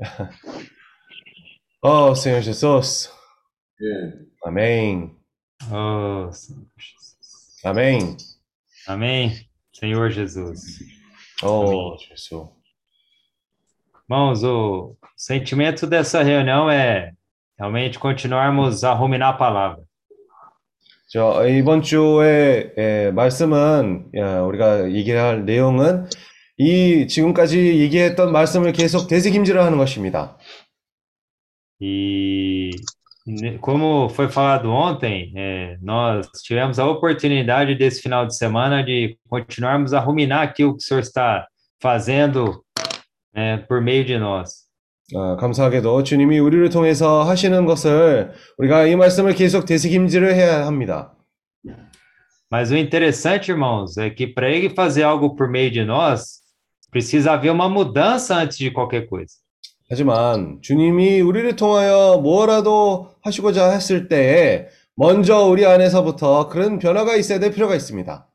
Oh, Senhor Jesus. É. Amém. Oh, Senhor Jesus. Amém. Amém. Senhor Jesus. Oh, Jesus. Irmãos, o sentimento dessa reunião é realmente continuarmos a ruminar a palavra. 저 이번 주에 예, 말씀은 야, 우리가 얘기할 내용은 이 지금까지 얘기했던 말씀을 계속 되새김질을 하는 것입니다. E ne- como foi falado ontem, é, nós tivemos a oportunidade desse final de semana de continuarmos a ruminar aquilo que o Senhor está fazendo é, por meio de nós. 아, 감사하게도 주님이 우리를 통해서 하시는 것을 우리가 이 말씀을 계속 되새김질을 해야 합니다. Mas o interessante, irmãos, é que para Ele fazer algo por meio de nós, precisa haver uma mudança antes de qualquer coisa. 하지만 주님이 우리를 통하여 뭐라도 하시고자 했을 때에 먼저 우리 안에서부터 그런 변화가 있어야 될 필요가 있습니다.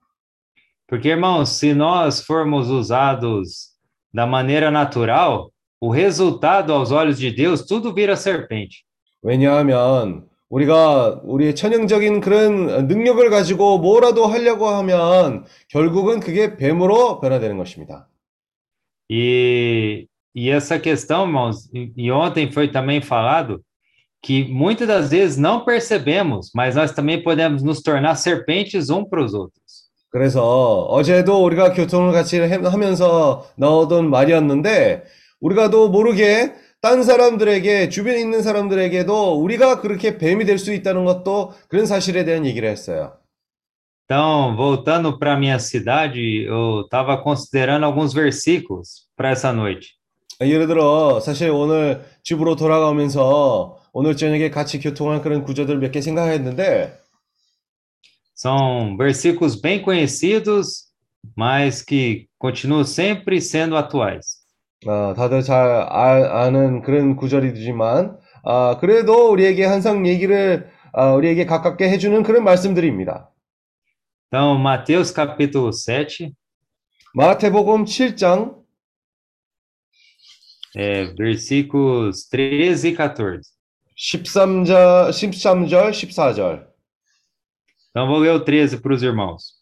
Porque, irmãos, se nós formos usados da maneira natural, o resultado aos olhos de Deus, tudo vira serpente. 왜냐하면 우리가 우리의 천연적인 그런 능력을 가지고 뭐라도 하려고 하면 결국은 그게 뱀으로 변화되는 것입니다. E, e essa questão, irmãos, e, e ontem foi também falado que muitas das vezes não percebemos, mas nós também podemos nos tornar serpentes um para os outros. 그래서 어제도 우리가 교통을 같이 해- 하면서 나오던 말이었는데 우리가도 모르게 딴 사람들에게 주변에 있는 사람들에게도 우리가 그렇게 뱀이 될 수 있다는 것도 그런 사실에 대한 얘기를 했어요. Então, voltando para minha cidade, eu estava considerando alguns versículos para essa noite. 예를 들어 사실 오늘 집으로 돌아가면서 오늘 저녁에 같이 교통한 그런 구조들 몇 개 생각했는데 São versículos bem conhecidos, mas que continuam sempre sendo atuais. 어, 다들 잘 아, 아는 그런 구절이지만 아, 그래도 우리에게 항상 얘기를 아, 우리에게 가깝게 해주는 그런 말씀들입니다. Então, Mateus capítulo 7, 마태복음 7장 é, versículos 13 e 14. 13절, 13절, 14절. Então, vou ler o 13 para os irmãos.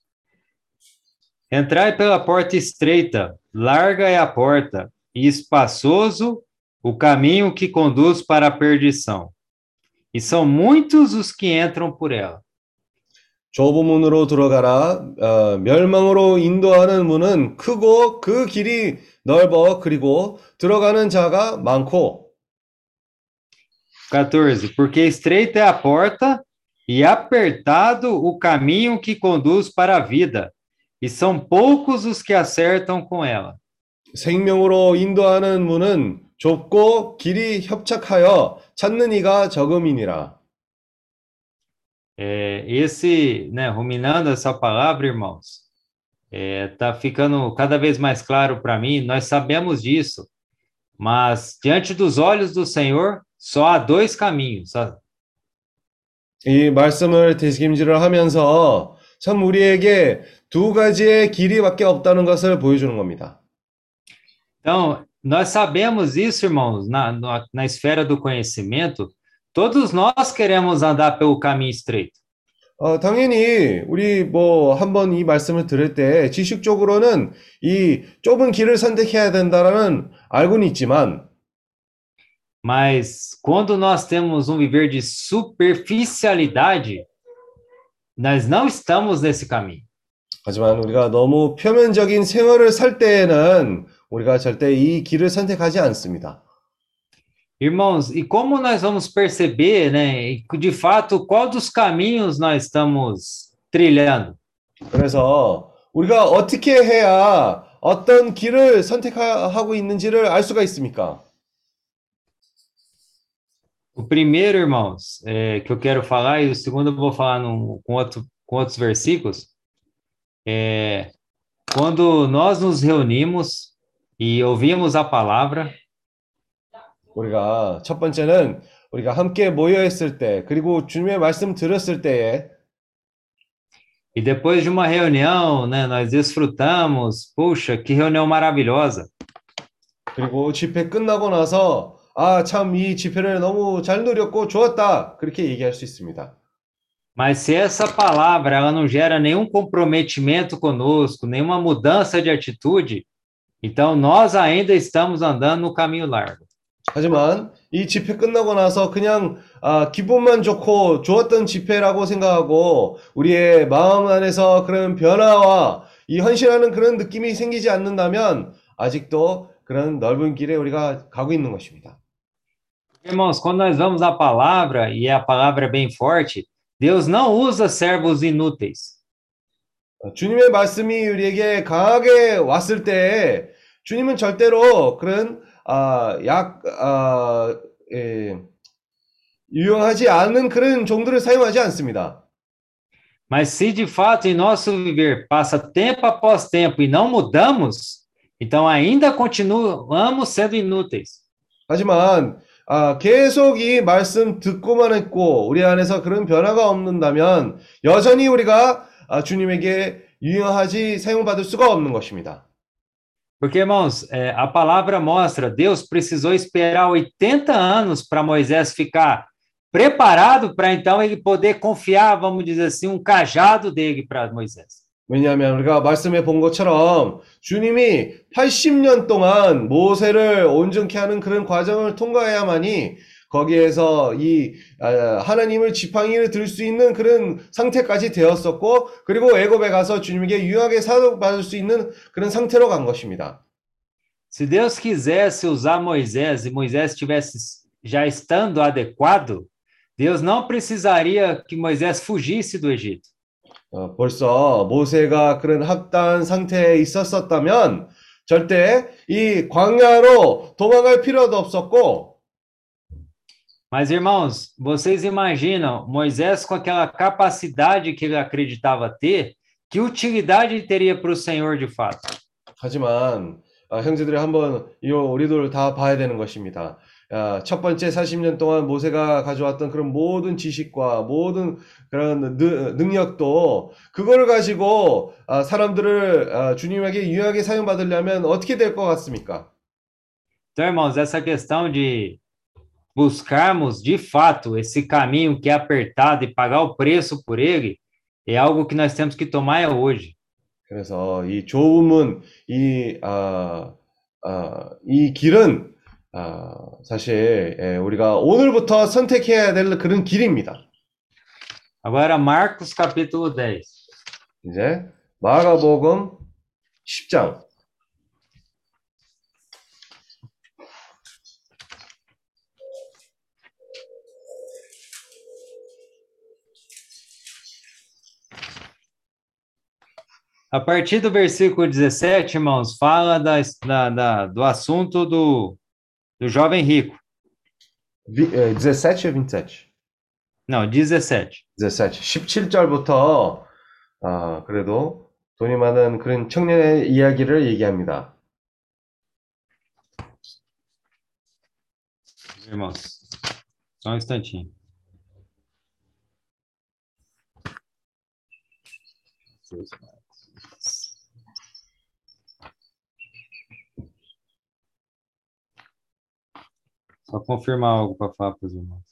Entrai pela porta estreita, larga é a porta, e espaçoso o caminho que conduz para a perdição. E são muitos os que entram por ela. 좁은 문으로 들어가라. 어, 멸망으로 인도하는 문은 크고 그 길이 넓어 그리고 들어가는 자가 많고 14. Porque estreita é a porta e apertado o caminho que conduz para a vida, e são poucos os que acertam com ela. 생명으로 인도하는 문은 좁고 길이 협착하여 찾는 이가 적음이니라. É, esse, né, ruminando essa palavra, irmãos, é, tá ficando cada vez mais claro para mim, nós sabemos disso, mas diante dos olhos do Senhor, só há dois caminhos, a- 이 말씀을 되새김질을 하면서 참 우리에게 두 가지의 길이밖에 없다는 것을 보여주는 겁니다. Então, nós sabemos isso, irmãos, na, na, na esfera do conhecimento, todos nós queremos andar pelo caminho estreito. 어, 당연히 우리 뭐 한번 이 말씀을 들을 때 지식적으로는 이 좁은 길을 선택해야 된다라는 알고는 있지만 Mas quando nós temos um viver de superficialidade, nós não estamos nesse caminho. 하지만 우리가 너무 표면적인 생활을 살 때에는 우리가 절대 이 길을 선택하지 않습니다. Irmãos, e como nós vamos perceber, né, e de fato, qual dos caminhos nós estamos trilhando? 그래서 우리가 어떻게 해야 어떤 길을 선택하고 있는지를 알 수가 있습니까? O primeiro, irmãos, é, que eu quero falar, e o segundo eu vou falar num- com, outro, com outros versículos, é quando nós nos reunimos e ouvimos a palavra, 우리가 첫 번째는 우리가 함께 모여 있을 때 그리고 주님의 말씀 들었을 때에 e depois de uma reunião, né, nós desfrutamos, puxa, que reunião maravilhosa. 그리고 집회 끝나고 나서 아, 참, 이 집회를 너무 잘 누렸고 좋았다. 그렇게 얘기할 수 있습니다. Mas se essa palavra ela não gera nenhum comprometimento conosco, nenhuma mudança de atitude, então nós ainda estamos andando no caminho largo. 하지만 이 집회 끝나고 나서 그냥 아, 기분만 좋고 좋았던 집회라고 생각하고 우리의 마음 안에서 그런 변화와 이 헌신하는 그런 느낌이 생기지 않는다면 아직도 그런 넓은 길에 우리가 가고 있는 것입니다. Irmãos, quando nós vamos à palavra, e a palavra é bem forte, Deus não usa servos inúteis. 어, 주님의 말씀이 우리에게 강하게 왔을 때 주님은 절대로 그런 아, 약 아, 예, 유용하지 않은 그런 종들을 사용하지 않습니다. Mas se de fato em nosso viver passa tempo após tempo e não mudamos, então ainda continuamos sendo inúteis. 하지만 아, 계속 이 말씀 듣고만 했고 우리 안에서 그런 변화가 없는다면 여전히 우리가 아, 주님에게 유용하지 사용받을 수가 없는 것입니다. Porque, irmãos, é, a palavra mostra, Deus precisou esperar 80 anos para Moisés ficar preparado para então ele poder confiar, vamos dizer assim, um cajado dele para Moisés. 왜냐하면 우리가 말씀해 본 것처럼 주님이 80년 동안 모세를 온전케 하는 그런 과정을 통과해야만이 거기에서 이 아, 하나님을 지팡이를 들 수 있는 그런 상태까지 되었었고 그리고 애굽에 가서 주님에게 유용하게 사용받을 수 있는 그런 상태로 간 것입니다. Se Deus quisesse usar Moisés e Moisés estivesse já estando adequado, Deus não precisaria que Moisés fugisse do Egito. 어, 벌써 모세가 그런 합단 상태에 있었었다면 절대 이 광야로 도망갈 필요도 없었고 Mas, irmãos, vocês imaginam Moisés com aquela capacidade que ele acreditava ter, que utilidade teria para o Senhor de fato? 하지만 아, 형제들이 한번 이 우리들 다 봐야 되는 것입니다. 아, 첫 번째 40년 동안 모세가 가져왔던 그런 모든 지식과 모든 그런 느- 능력도 그거를 가지고 아, 사람들을 아, 주님에게 유용하게 사용받으려면 어떻게 될 것 같습니까? Então, irmãos, essa questão de buscarmos de fato esse caminho que é apertado e pagar o preço por ele é algo que nós temos que tomar hoje. 그래서 이 좁은 이, 아, 아, 이 길은 아, 사실 예, 우리가 오늘부터 선택해야 될 그런 길입니다. Agora, Marcos capítulo 10. 이제 마가복음 10장 A partir do versículo 17, irmãos, fala da, da, da- do assunto do, do jovem rico. 비- 예, 17, 27. Não, 17. 17. 17절부터 아, 그래도 돈이 많은 그런 청년의 이야기를 얘기합니다. Irmãos, só um instantinho. Só confirmar algo para falar para os irmãos.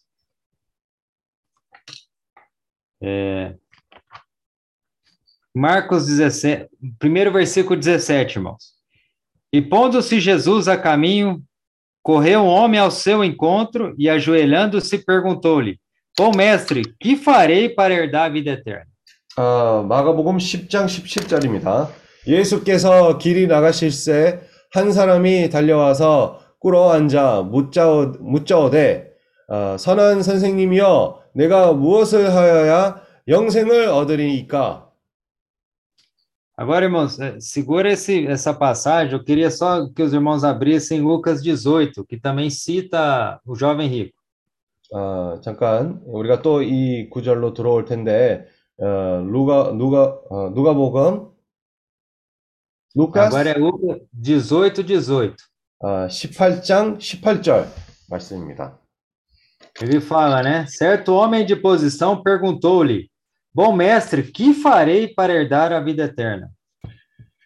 É, Marcos 17, primeiro versículo 17, irmãos. E pondo-se Jesus a caminho, correu um homem ao seu encontro e, ajoelhando-se, perguntou-lhe: Bom mestre, que farei para herdar a vida eterna? 아, 마가복음 10장 17절입니다. 예수께서 길이 나가실새 한 사람이 달려와서 꿇어 앉아 묻자오, 묻자오되 아, 선한 선생님이여 내가 무엇을 하여야 영생을 얻으리이까? Agora, irmãos, eh, segura esse, essa passagem. Eu queria só que os irmãos abrissem Lucas 18, que também cita o jovem rico. 아, 잠깐 우리가 또 이 구절로 들어올 텐데 어, 누가 누가 어, 누가복음 루카스 Agora é Lucas 18, 18. 아, 18장 18절 말씀입니다. Ele fala, né? Certo homem de posição perguntou-lhe: Bom mestre, que farei para herdar a vida eterna?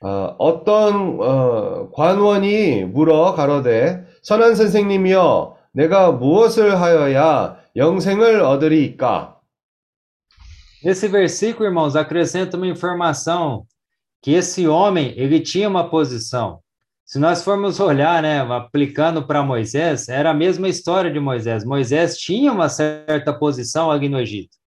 어, 어떤 어, 관원이 물어 가로되 선한 선생님이여 내가 무엇을 하여야 영생을 얻으리까? Nesse versículo, irmãos, acrescenta uma informação que esse homem, ele tinha uma posição. Se nós formos olhar, né, aplicando para Moisés, era a mesma história de Moisés. Moisés tinha uma certa posição ali no Egito.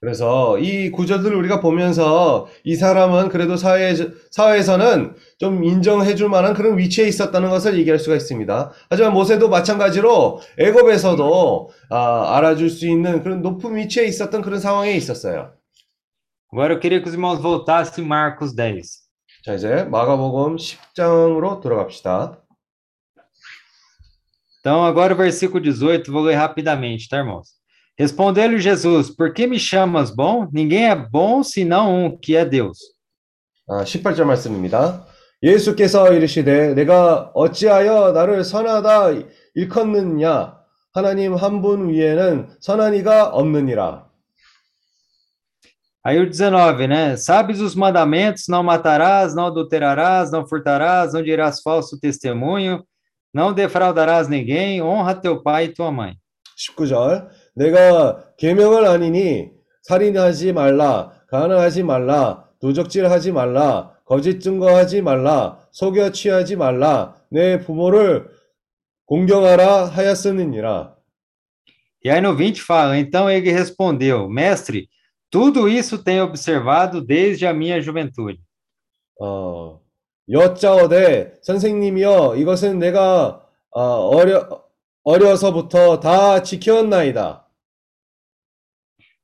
그래서 이 구절들을 우리가 보면서 이 사람은 그래도 사회, 사회에서는 좀 인정해 줄 만한 그런 위치에 있었다는 것을 얘기할 수가 있습니다. 하지만 모세도 마찬가지로 애굽에서도 아, 알아줄 수 있는 그런 높은 위치에 있었던 그런 상황에 있었어요. Agora eu queria que os irmãos voltassem em Marcos 10. 자, 이제 마가복음 10장으로 돌아갑시다. Então, agora o versículo 18, vou ler rapidamente, tá, irmãos? Respondeu-lhe Jesus: Por que me chamas bom? Ninguém é bom senão um, que é Deus. 아, 18절 말씀입니다. 예수께서 이르시되 내가 어찌하여 나를 선하다 일컫느냐 하나님 한 분 위에는 선한 이가 없느니라. Aí o 19, né? Sabes os mandamentos: não matarás, não adulterarás, não furtarás, não dirás falso testemunho, não defraudarás ninguém, honra teu pai e tua mãe. 19절 내가 계명을 아니니 살인하지 말라 가난하지 말라 도적질하지 말라 거짓 증거하지 말라 속여 취하지 말라 내 부모를 공경하라 하였으니라. E aí no 20 fala: Então ele respondeu: Mestre, tudo isso tenho observado desde a minha juventude. 어, 여짜오되 선생님이여 이것은 내가 어, 어려 어려서부터 다 지켰나이다.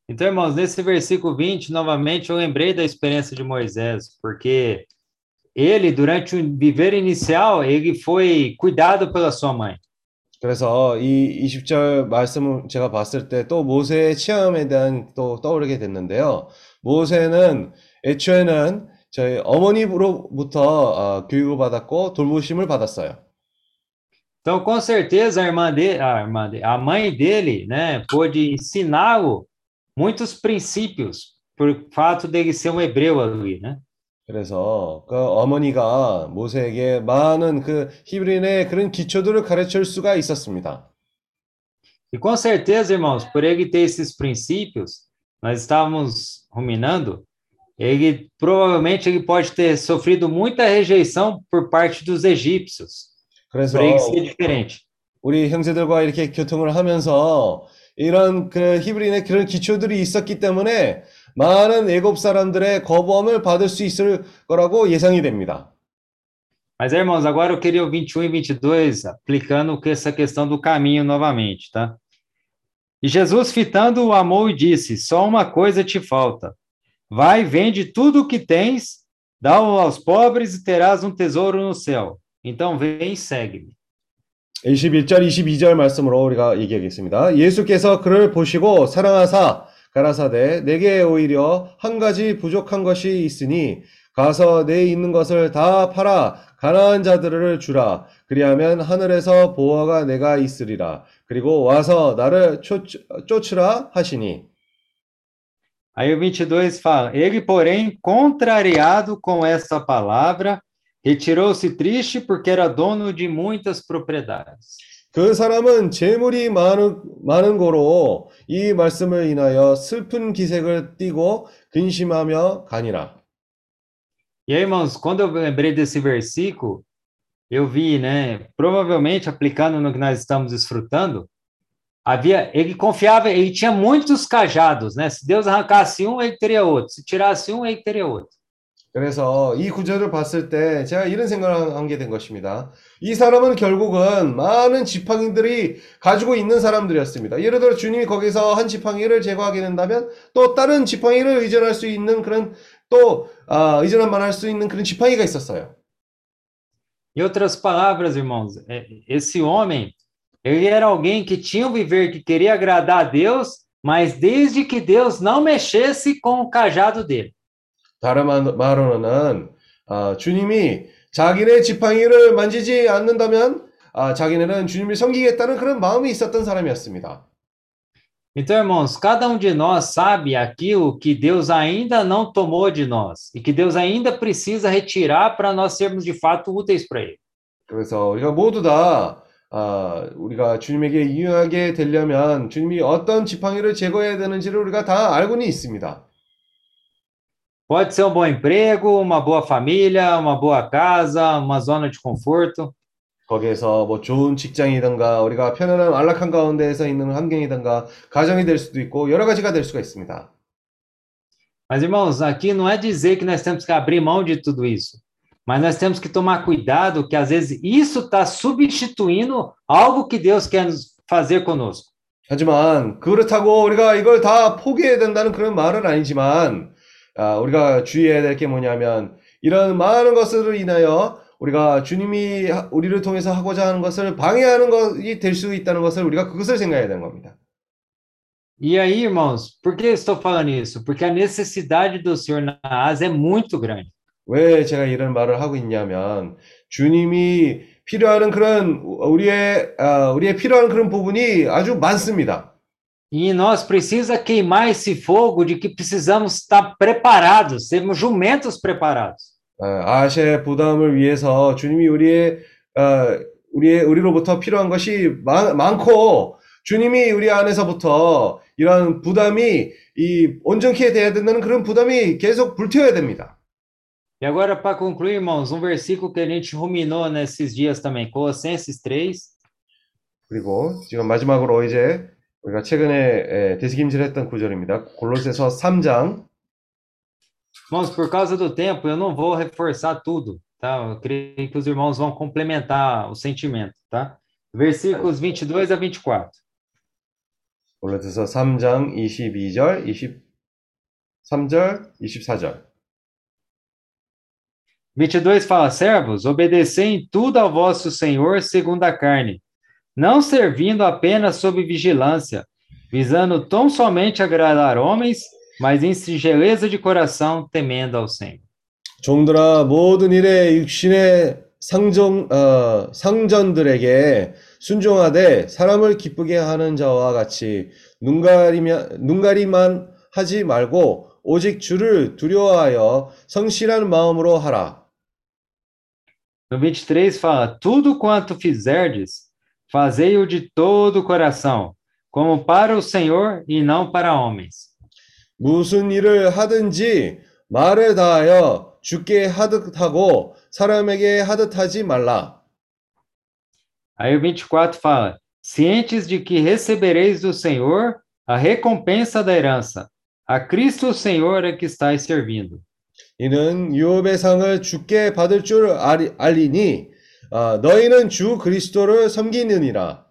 Então, irmãos, nesse versículo 20, novamente, eu lembrei da experiência de Moisés, porque ele, durante o viver inicial, ele foi cuidado pela sua mãe. 그래서 이 20절 말씀을 제가 봤을 때 또 모세의 체험에 대한 또 떠오르게 됐는데요. 모세는 애초에는 저희 어머니로부터 어, 교육을 받았고 돌보심을 받았어요. Então, com certeza, a irmã dele, a, irmã dele, a mãe dele, né, pôde ensiná-lo muitos princípios por fato dele ser um hebreu ali, né? 그래서 그 어머니가 모세에게 많은 그 히브리인의 그런 기초들을 가르칠 수가 있었습니다. E com certeza, irmãos, por ele ter esses princípios, nós estávamos ruminando, ele provavelmente ele pode ter sofrido muita rejeição por parte dos egípcios, 그래서 por ele ser diferente. 우리 형제들과 이렇게 교통을 하면서 이런 그 히브리인의 그런 기초들이 있었기 때문에 많은 애굽 사람들의 거부함을 받을 수 있을 거라고 예상이 됩니다. Mas, irmãos, agora eu queria o 21 e 22 aplicando que essa questão do caminho novamente, tá? E Jesus, fitando-o, amou e disse: Só uma coisa te falta. Vai, vende tudo o que tens, dá-o aos pobres e terás um tesouro no céu. Então vem e segue-me. 21절, 22절 말씀으로 우리가 얘기하겠습니다. 예수께서 그를 보시고 사랑하사 가라사대 내게 오히려 한 가지 부족한 것이 있으니 가서 내 있는 것을 다 팔아 가난한 자들을 주라 그리하면 하늘에서 보화가 내가 있으리라 그리고 와서 나를 쫓, 쫓으라 하시니 Aí o 22 fala: Ele, porém, contrariado com esta palavra, retirou-se triste porque era dono de muitas propriedades. 그 사람은 재물이 많은, 많은 고로 이 말씀을 인하여 슬픈 기색을 띠고 근심하며 가니라. E aí, irmãos, quando eu lembrei desse versículo, eu vi, né, provavelmente aplicando no que nós estamos desfrutando, havia, ele confiava, ele tinha muitos cajados, né? Se Deus arrancasse um, ele teria outro. Se tirasse um, ele teria outro. 그래서 이 구절을 봤을 때 제가 이런 생각을 한 게 된 것입니다. 이 사람은 결국은 많은 지팡이들이 가지고 있는 사람들이었습니다. 예를 들어 주님이 거기서 한 지팡이를 제거하게 된다면 또 다른 지팡이를 의존할 수 있는 그런 또 아, 의존할 만할 수 있는 그런 지팡이가 있었어요. Em outras palavras, irmãos, é, esse homem, ele era alguém que tinha um viver que queria agradar a Deus, mas desde que Deus não mexesse com o cajado dele. 다른 말- 말로는 아, 주님이 자기네 지팡이를 만지지 않는다면 아, 자기네는 주님을 섬기겠다는 그런 마음이 있었던 사람이었습니다. Então, irmãos, cada um de nós sabe aquilo que Deus ainda não tomou de nós e que Deus ainda precisa retirar para nós sermos de fato úteis para Ele. 그래서 우리가 모두 다 아, 우리가 ju님에게 유용하게 되려면 주님이 어떤 지팡이를 제거해야 되는지를 우리가 다 알고는 있습니다. Pode ser um bom emprego, uma boa família, uma boa casa, uma zona de conforto. 거기에서 뭐 좋은 직장이든가 우리가 편안한 안락한 가운데에서 있는 환경이든가 가정이 될 수도 있고 여러 가지가 될 수가 있습니다. Mas, irmãos, aqui não é dizer que nós temos que abrir mão de tudo isso, mas nós temos que tomar cuidado que às vezes isso está substituindo algo que Deus quer nos fazer conosco. 하지만 그렇다고 우리가 이걸 다 포기해야 된다는 그런 말은 아니지만 아, 우리가 주의해야 될 게 뭐냐면 이런 많은 것으로 인하여 우리가 주님이 하- 우리를 통해서 하고자 하는 것을 방해하는 것이 될 수 있다는 것을 우리가 그것을 생각해야 되는 겁니다. E aí, irmãos, por que estou falando isso? Porque a necessidade do Senhor na Ásia é muito grande. 왜 제가 이런 말을 하고 있냐면 주님이 필요하는 그런 우리의 아, 우리의 필요한 그런 부분이 아주 많습니다. E nós precisa queimar esse fogo de que precisamos estar preparados, sermos jumentos preparados. 아, 아시아의 부담을 위해서 주님이 우리의 어, 우리의 우리로부터 필요한 것이 많, 많고 주님이 우리 안에서부터 이런 부담이 이 온전케 돼야 된다는 그런 부담이 계속 불태워야 됩니다. E agora, para concluir, irmãos, um versículo que a gente ruminou nesses dias também, Colossenses 3, 그리고 지금 마지막으로 이제 우리가 최근에 에, 되새김질했던 구절입니다. 골로새서 3장 Irmãos, por causa do tempo, eu não vou reforçar tudo, tá? Eu creio que os irmãos vão complementar o sentimento, tá? Versículos 22 a 24. 골로새서 3장 22절, 23절, 24절. 22 fala: Servos, obedecei em tudo ao vosso Senhor segundo a carne, não servindo apenas sob vigilância, visando tão somente agradar homens, mas em singeleza de coração, temendo ao Senhor. 종들아 모든 일에 육신의 상정 어, 상전들에게 순종하되 사람을 기쁘게 하는 자와 같이 눈가리며 눈가리만 하지 말고 오직 주를 두려워하여 성실한 마음으로 하라. No 23 fala: Tudo quanto fizerdes, fazei-o de todo o coração, como para o Senhor e não para homens. 무슨 일을 하든지 말을 다하여 주께 하듯 하고 사람에게 하듯 하지 말라. Aí o 24 fala: Cientes de que recebereis do Senhor a recompensa da herança, a Cristo o Senhor é que estáis servindo. 이는 유업의 상을 주께 받을 줄 알- 알리니 아, 너희는 주 그리스도를 섬기느니라.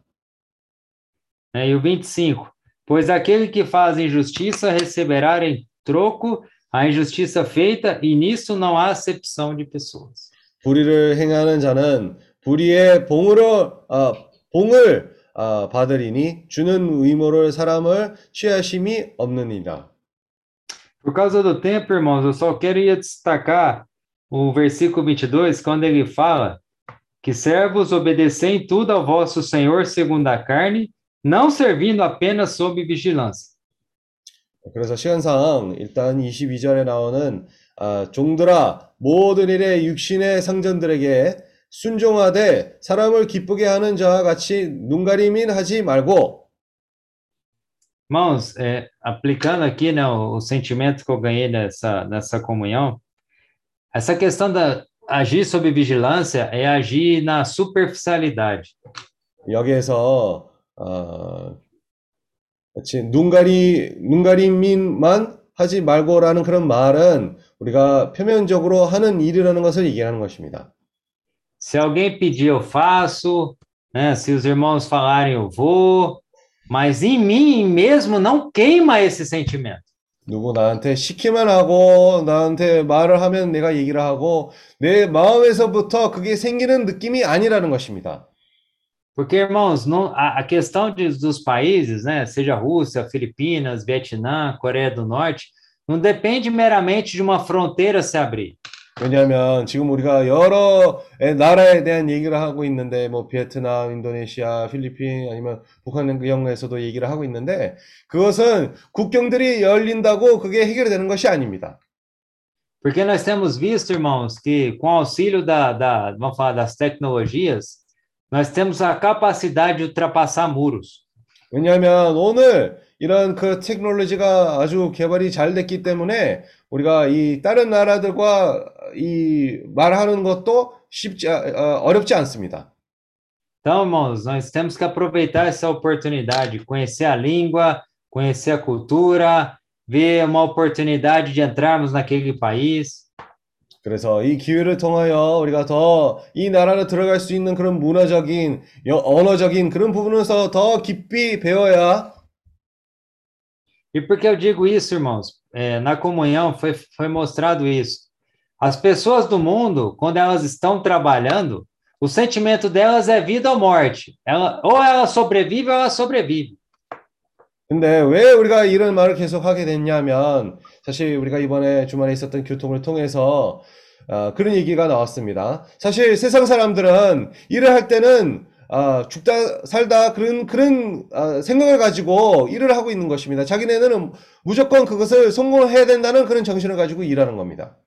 Né, E o 25: Pois aquele que faz injustiça receberá em troco a injustiça feita, e nisso não há acepção de pessoas. 불의를 행하는 자는 불의의 봉으로 아, 봉을 아, 받으리니 주는 의무를 사람을 취하심이 없느니라. Por causa do tempo, irmãos, eu só queria destacar o versículo 22, quando ele fala que servos obedecem em tudo ao vosso Senhor segundo a carne, não servindo apenas sob vigilância. 그래서 시간상 일단 22절에 나오는 아, 종들아 모든 일에 육신의 상전들에게 순종하되 사람을 기쁘게 하는 자와 같이 눈가림인 하지 말고 Irmãos, é, aplicando aqui né, o, o sentimento que eu ganhei nessa, nessa comunhão, essa questão da agir sob vigilância é agir na superficialidade. 여기에서 어, 같이 눈가리 눈가림만 하지 말고라는 그런 말은 우리가 표면적으로 하는 일이라는 것을 얘기하는 것입니다. Se alguém pedir, eu faço, né? Se os irmãos falarem, eu vou, mas em mim mesmo não queima esse sentimento. 누구 나한테 시키면 하고 나한테 말을 하면 내가 얘기를 하고 내 마음에서부터 그게 생기는 느낌이 아니라는 것입니다. Porque, irmãos, não, a, a questão de, dos países, né? Seja Rússia, Filipinas, Vietnã, Coreia do Norte, não depende meramente de uma fronteira se abrir. 왜냐하면 지금 우리가 여러 나라에 대한 얘기를 하고 있는데 뭐 베트남, 인도네시아, 필리핀 아니면 북한 영에서도 얘기를 하고 있는데 그것은 국경들이 열린다고 그게 해결되는 것이 아닙니다. Porque nós temos visto, irmãos, que com o auxílio da, da, vamos falar, das tecnologias, nós temos a capacidade de ultrapassar muros. 왜냐하면 오늘 이런 그 테크놀로지가 아주 개발이 잘 됐기 때문에 우리가 이 다른 나라들과 이 말하는 것도 쉽지 아- 어, 어렵지 않습니다. Então, irmãos, nós temos que aproveitar essa oportunidade, conhecer a língua, conhecer a cultura, ver uma oportunidade de entrarmos naquele país. 그래서 이 기회를 통하여 우리가 더 이 나라로 들어갈 수 있는 그런 문화적인, 여- 언어적인 그런 부분에서 더 깊이 배워야 E por que eu digo isso, irmãos? É, na comunhão foi, foi mostrado isso. As pessoas do mundo, quando elas estão trabalhando, o sentimento delas é vida ou morte. Ela, ou ela sobrevive ou ela sobrevive. 근데 왜 우리가 이런 말을 계속 하게 됐냐면 사실 우리가 이번에 주말에 있었던 교통을 통해서 아, 그런 얘기가 나왔습니다. 사실 세상 사람들은 일을 할 때는 아, 죽다 살다 그런 그런 아, 생각을 가지고 일을 하고 있는 것입니다. 자기네는 무조건 그것을 성공해야 된다는 그런 정신을 가지고 일하는 겁니다.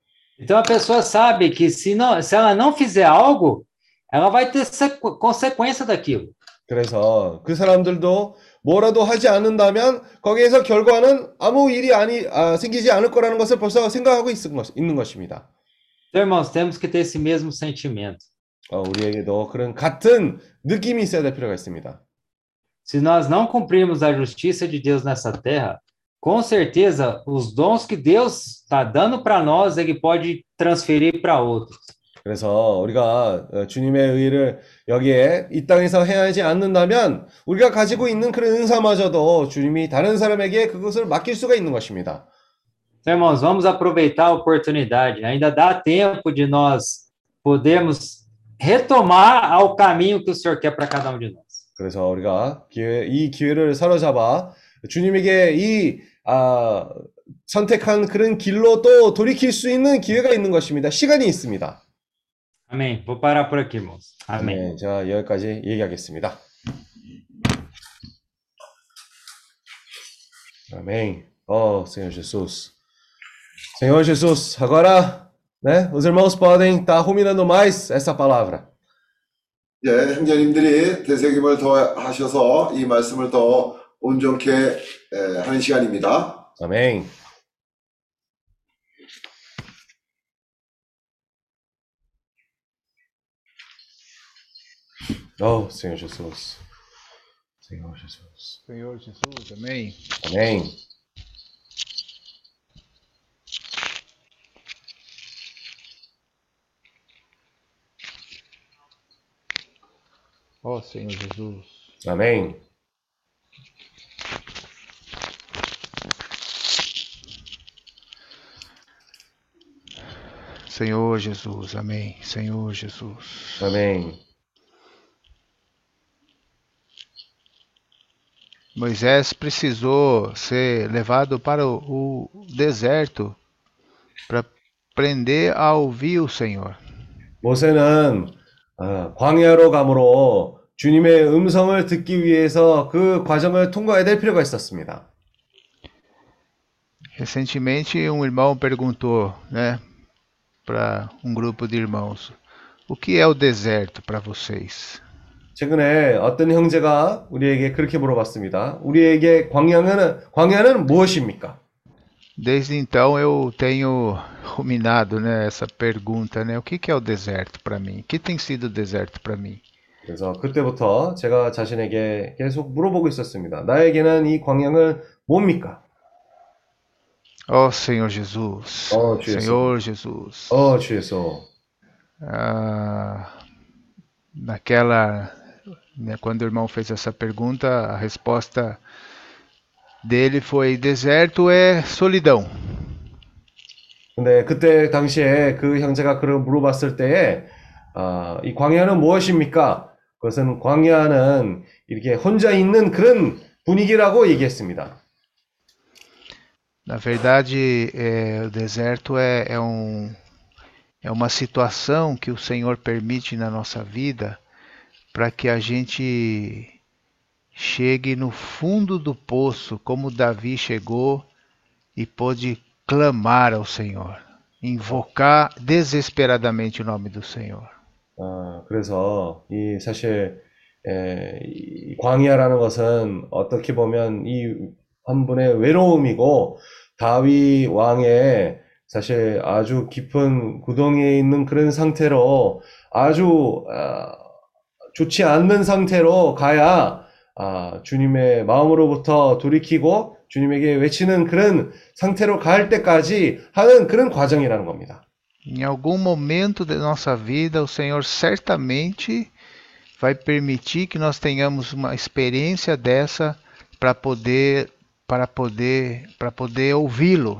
Então a pessoa sabe que se, não, se ela não fizer algo, ela vai ter sequ- consequência daquilo. 그래서 그 사람들도 뭐라도 하지 않는다면 거기에서 결과는 아무 일이 아니 아, 생기지 않을 거라는 것을 벌써 생각하고 있는, 것, 있는 것입니다. Então, irmãos, temos que ter esse mesmo sentimento. 어, 우리에게도 그런 같은 느낌이 있어야 될 필요가 있습니다. Se nós não cumprirmos a justiça de Deus nessa terra, com certeza os dons que Deus está dando para nós, ele pode transferir para outros. 그래서 우리가 어, 주님의 의를 여기에 이 땅에서 행하지 않는다면 우리가 가지고 있는 그런 은사마저도 주님이 다른 사람에게 그것을 맡길 수가 있는 것입니다. Então, irmãos, vamos aproveitar a oportunidade. Ainda dá tempo de nós podermos retomar ao caminho que o Senhor quer para cada um de nós. 그래서 우리가 기회, 이 기회를 사로잡아 주님에게 이 아, 선택한 그런 길로 또 돌이킬 수 있는 기회가 있는 것입니다. 시간이 있습니다. Amém. Vou parar por aqui, irmãos. Amém. 네, 자 여기까지 얘기하겠습니다. Amém. Oh, Senhor Jesus. Senhor Jesus, agora, né, os irmãos podem estar ruminando mais essa palavra. 예, 형제님들이 되새김을 더 하셔서 이 말씀을 더 온전케 에, 하는 시간입니다. Amém. Oh, Senhor Jesus. Senhor Jesus. Senhor Jesus, amém. Amém. Ó Senhor Jesus. Amém. Senhor Jesus, amém. Senhor Jesus. Amém. Moisés precisou ser levado para o, o deserto para aprender a ouvir o Senhor. 모세는 아, 광야로 감으로 주님의 음성을 듣기 위해서 그 과정을 통과해야 될 필요가 있었습니다. Recentemente, um irmão perguntou, né, para um grupo de irmãos: O que é o deserto para vocês? 최근에 어떤 형제가 우리에게 그렇게 물어봤습니다. 우리에게 광야는 광야는 무엇입니까? Desde então eu tenho ruminado, né, essa pergunta, né? O que que é o deserto para mim? O que tem sido o deserto para mim? 그래서 그때부터 제가 자신에게 계속 물어보고 있었습니다. 나에게는 이 광야는 뭡니까? Senhor Jesus, Ó, Jesus. Senhor Jesus, 어, 주 예수. Ah, naquela, né, quando o irmão fez essa pergunta, a resposta dele foi: deserto é solidão. 근데 그때 당시에 그 형제가 그걸 물어봤을 때에 아, 이 광야는 무엇입니까? 그것은 광야는 이렇게 혼자 있는 그런 분위기라고 얘기했습니다. Na verdade, é, o deserto é, é, um, é uma situação que o Senhor permite na nossa vida para que a gente chegue no fundo do poço, como Davi chegou e pôde clamar ao Senhor, invocar desesperadamente o nome do Senhor. 어, 그래서 이 사실 에, 이 광야라는 것은 어떻게 보면 이 한 분의 외로움이고 다윗 왕의 사실 아주 깊은 구덩이에 있는 그런 상태로 아주 아, 좋지 않는 상태로 가야 아, 주님의 마음으로부터 돌이키고 주님에게 외치는 그런 상태로 갈 때까지 하는 그런 과정이라는 겁니다. Em algum momento da nossa vida, o Senhor certamente vai permitir que nós tenhamos uma experiência dessa para poder para poder para poder ouvi-lo.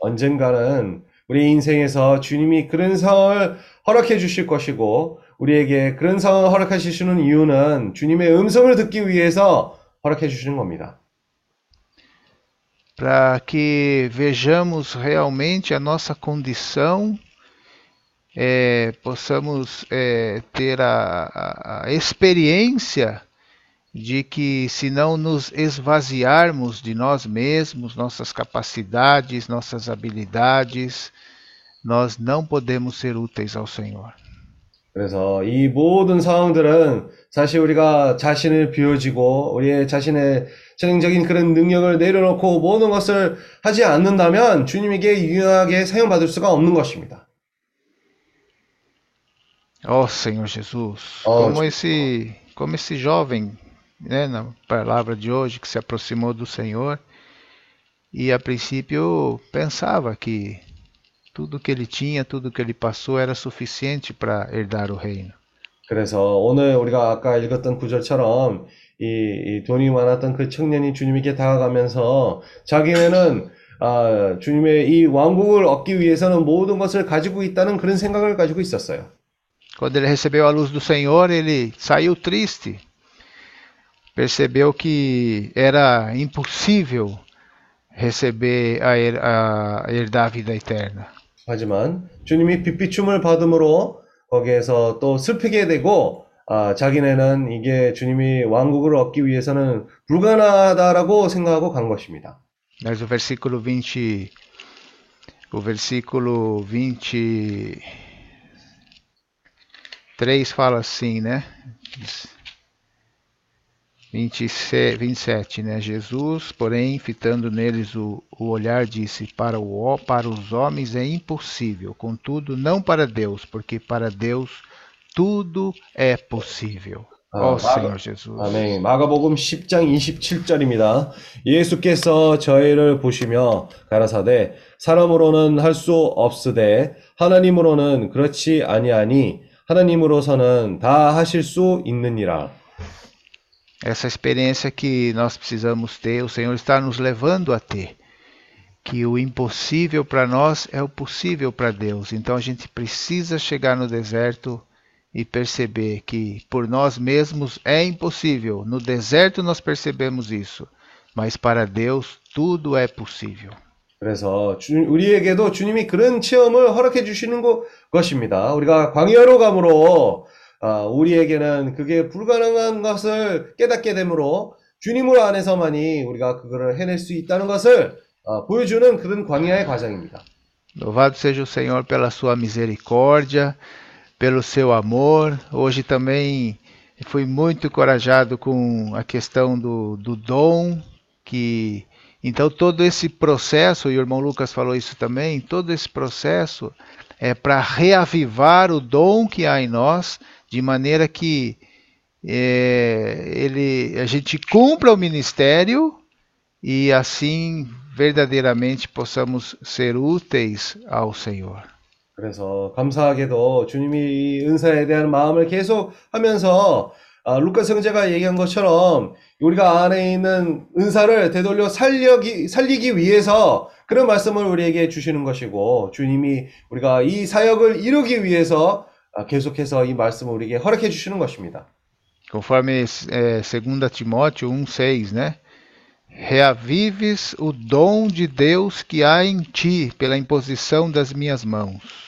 언젠가는 우리 인생에서 주님이 그런 상황을 허락해 주실 것이고 우리에게 그런 상황을 허락해 주시는 이유는 주님의 음성을 듣기 위해서 허락해 주시는 겁니다. para que vejamos realmente a nossa condição, é, possamos é, ter a, a, a experiência de que, se não nos esvaziarmos de nós mesmos, nossas capacidades, nossas habilidades, nós não podemos ser úteis ao Senhor. 그래서 이 모든 상황들은 사실 우리가 자신을 비워지고 우리의 자신의 전형적인 그런 능력을 내려놓고 모든 것을 하지 않는다면 주님에게 유용하게 사용받을 수가 없는 것입니다. Ó Senhor Jesus, como esse, como esse jovem, né, na palavra de hoje, que se aproximou do Senhor e a princípio pensava que tudo que ele tinha, tudo que ele passou era suficiente para herdar o reino. 그래서 오늘 우리가 아까 읽었던 구절처럼 이, 이 돈이 많았던 그 청년이 주님에게 다가가면서 자기네는 아, 주님의 이 왕국을 얻기 위해서는 모든 것을 가지고 있다는 그런 생각을 가지고 있었어요. Quando ele recebeu a luz do Senhor, ele saiu triste. Percebeu que era impossível receber a, her- a herdar a vida eterna. 하지만 주님이 빛비춤을 받음으로 거기에서 또 슬프게 되고 아, 자기네는 이게 주님이 왕국을 얻기 위해서는 불가능하다라고 생각하고 간 것입니다. Mas o versículo 20, o versículo 23 fala assim, né? 27, 27, né? Jesus, porém, fitando neles o, o olhar, disse: para, o, ho- para os homens é impossível, contudo, não para Deus, porque para Deus tudo é possível. Ó 아, Senhor Jesus. 아멘. 마가복음 10장 27절입니다. 예수께서 저희를 보시며 가라사대 사람으로는 할 수 없으되 하나님으로는 그렇지 아니하니 하나님으로서는 다 하실 수 있느니라. essa experiência que nós precisamos ter, o Senhor está nos levando a ter. Que o impossível para nós é o possível para Deus. Então a gente precisa chegar no deserto e perceber que por nós mesmos é impossível. No deserto nós percebemos isso, mas para Deus tudo é possível. 그래서 주, 우리에게도 주님이 그런 체험을 허락해 주시는 것, 것입니다. 우리가 광야로 감으로 아, 우리에게는 그게 불가능한 것을 깨닫게 되므로 주님을 안에서만이 우리가 그거를 해낼 수 있다는 것을 아, 보여주는 그런 광야의 과정입니다. Louvado seja o Senhor pela sua misericórdia, pelo seu amor. Hoje também fui muito encorajado com a questão do, do dom, que então todo esse processo, e o irmão Lucas falou isso também, todo esse processo é para reavivar o dom que há em nós, de maneira que é, ele, a gente cumpra o ministério e assim verdadeiramente possamos ser úteis ao Senhor. 그래서 감사하게도 주님이 이 은사에 대한 마음을 계속 하면서 아, 루카스 형제가 얘기한 것처럼 우리가 안에 있는 은사를 되돌려 살려기, 살리기 위해서 그런 말씀을 우리에게 주시는 것이고 주님이 우리가 이 사역을 이루기 위해서 아, 계속해서 이 말씀을 우리에게 허락해 주시는 것입니다. Conforme é, 2 Timóteo 1,6, né? Reavives o dom de Deus que há em ti pela imposição das minhas mãos.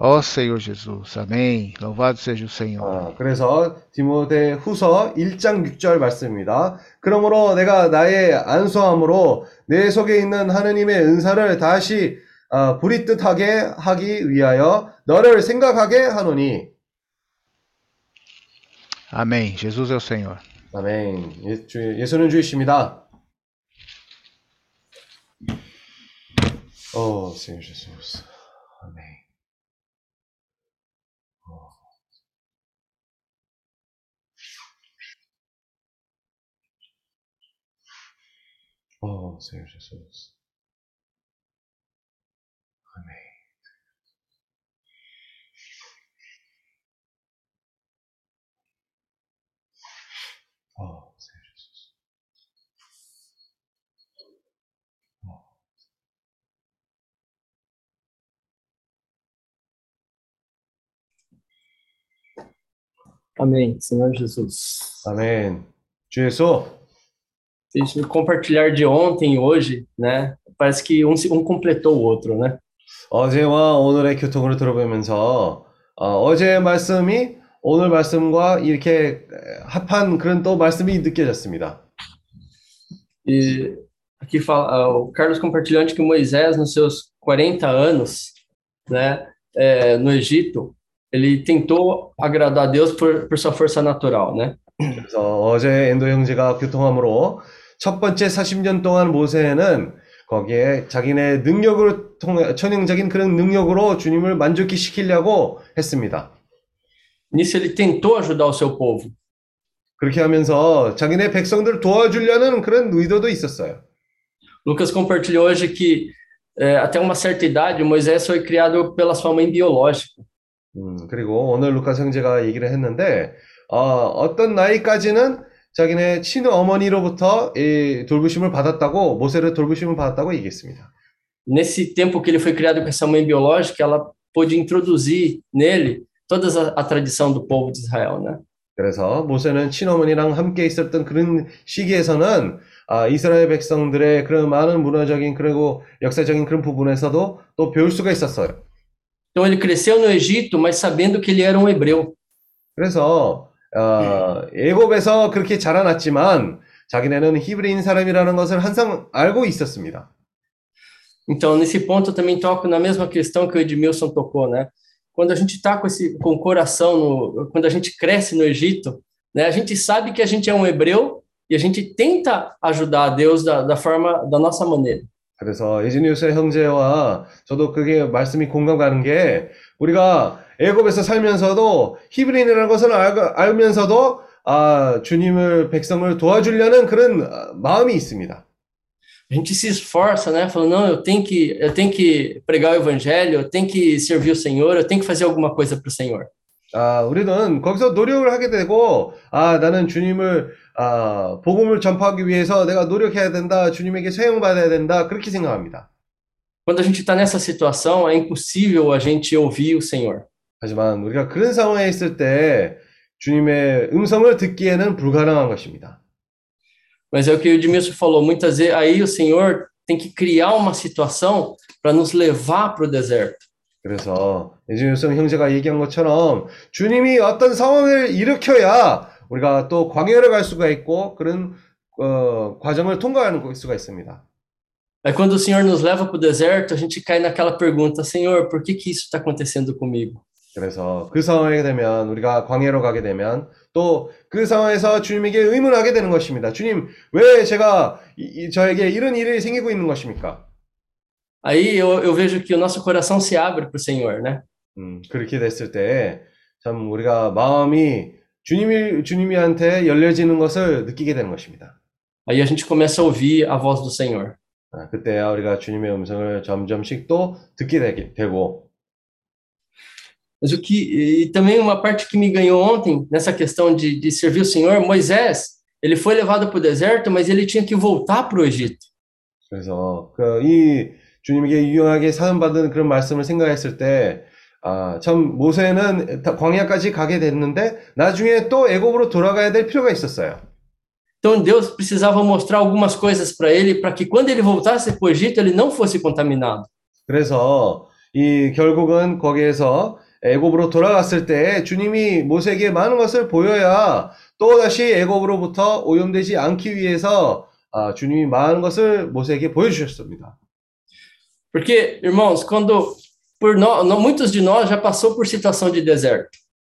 Ó Senhor Jesus, amém. Louvado seja o Senhor. 아, 그래서 디모데 후서 1장 6절 말씀입니다. 그러므로 내가 나의 안수함으로 내 속에 있는 하느님의 은사를 다시 아, 불이 뜻하게 하기 위하여 너를 생각하게 하노니. Amém. Jesus é o Senhor. 아멘. 예, 주, 예수는 주이십니다. 어, Senhor Jesus. 아멘. 어, Senhor Jesus. 어, Senhor Jesus. Amém, Senhor Jesus. 아멘. 주 예수. Deixa eu compartilhar de ontem e hoje, né? Parece que um, se- um completou o outro, né? 어제와 오늘의 교통을 들어보면서 어, 제의 말씀이 오늘 말씀과 이렇게 합한 그런 또 말씀이 느껴졌습니다. E aqui fala, ah, o Carlos compartilhou que Moisés, nos seus 40 anos, né, é, no Egito, ele tentou agradar a Deus por, por sua força natural, né? 그래서 어제 엔도 형제가 교통함으로 첫 번째 40년 동안 모세는 거기에 자기네 능력으로 통해 천연적인 그런 능력으로 주님을 만족히 시키려고 했습니다. Nisso ele tentou ajudar o seu povo. 그렇게 하면서 자기네 백성들을 도와주려는 그런 의도도 있었어요. Lucas compartilhou hoje que é, até uma certa idade Moisés foi criado pela sua mãe biológica. 음, 그리고 오늘 루카스 형제가 얘기를 했는데, 어, 어떤 나이까지는 자기네 친어머니로부터 이 돌보심을 받았다고, 모세를 돌보심을 받았다고 얘기했습니다. Nesse tempo que ele foi criado com essa mãe biológica, ela pôde introduzir nele toda a, tradição do povo de Israel, né? 그래서 모세는 친어머니랑 함께 있었던 그런 시기에서는, 아, 이스라엘 백성들의 그런 많은 문화적인, 그리고 역사적인 그런 부분에서도 또 배울 수가 있었어요. Então ele cresceu no Egito, mas sabendo que ele era um hebreu. 그래서, 어, 애굽에서 그렇게 자라났지만, 자기네는 히브리인 사람이라는 것을 항상 알고 있었습니다. Então nesse ponto eu também toco na mesma questão que o Edmilson tocou, né? Quando a gente está com esse com o coração no, quando a gente cresce no Egito, né? A gente sabe que a gente é um hebreu e a gente tenta ajudar a Deus da, da forma da nossa maneira. 그래서 에즈니우스 형제와 저도 그게 말씀이 공감 가는 게 우리가 애굽에서 살면서도 히브리인이라는 것을 알, 알면서도 아, 주님을 백성을 도와주려는 그런 아, 마음이 있습니다. A gente se esforça, né? Falando, não, eu tenho que eu tenho que pregar o evangelho, eu tenho que servir o Senhor, eu tenho que fazer alguma coisa para o Senhor. 아, 우리는 거기서 노력을 하게 되고 아, 나는 주님을 아, 복음을 전파하기 위해서 내가 노력해야 된다. 주님에게 사용받아야 된다. 그렇게 생각합니다. Quando a gente está nessa situação, é impossível a gente ouvir o Senhor. 하지만 우리가 그런 상황에 있을 때 주님의 음성을 듣기에는 불가능한 것입니다. Mas é o que o Edmilson falou, muitas vezes aí o Senhor tem que criar uma situação para nos levar para o deserto. 그래서 예준일성 형제가 얘기한 것처럼 주님이 어떤 상황을 일으켜야 우리가 또 광야를 갈 수가 있고 그런 어, 과정을 통과하는 수가 있습니다. Aí quando o Senhor nos leva para o deserto, a gente cai naquela pergunta, Senhor, por que que isso está acontecendo comigo? 그래서 그 상황에 되면 우리가 광야로 가게 되면 또 그 상황에서 주님에게 의문하게 되는 것입니다. 주님, 왜 제가 이- 이- 저에게 이런 일이 생기고 있는 것입니까? Aí eu, eu vejo que o nosso coração se abre para o Senhor, né? 음, 그렇게 됐을 때 참 우리가 마음이 주님이 주님이한테 열려지는 것을 느끼게 되는 것입니다. Aí a gente começa a ouvir a voz do Senhor. 아, 그때야 우리가 주님의 음성을 점점씩 또 듣게 되고 Mas o que e também uma parte que me ganhou ontem nessa questão de, de servir o Senhor, Moisés, ele foi levado para o deserto, mas ele tinha que voltar para o Egito. 그래서 그 이 주님에게 유용하게 사용받은 그런 말씀을 생각했을 때 아, 참 모세는 다- 광야까지 가게 됐는데 나중에 또 애굽으로 돌아가야 될 필요가 있었어요. Então Deus precisava mostrar algumas coisas para ele, para que quando ele voltasse para o Egito, ele não fosse contaminado. 그래서 이 결국은 거기에서 애굽으로 돌아갔을 때 주님이 모세에게 많은 것을 보여야 또 다시 애굽으로부터 오염되지 않기 위해서 아, 주님이 많은 것을 모세에게 보여주셨습니다. Porque, irmãos, quando por nós, muitos de nós já passou por situação de deserto.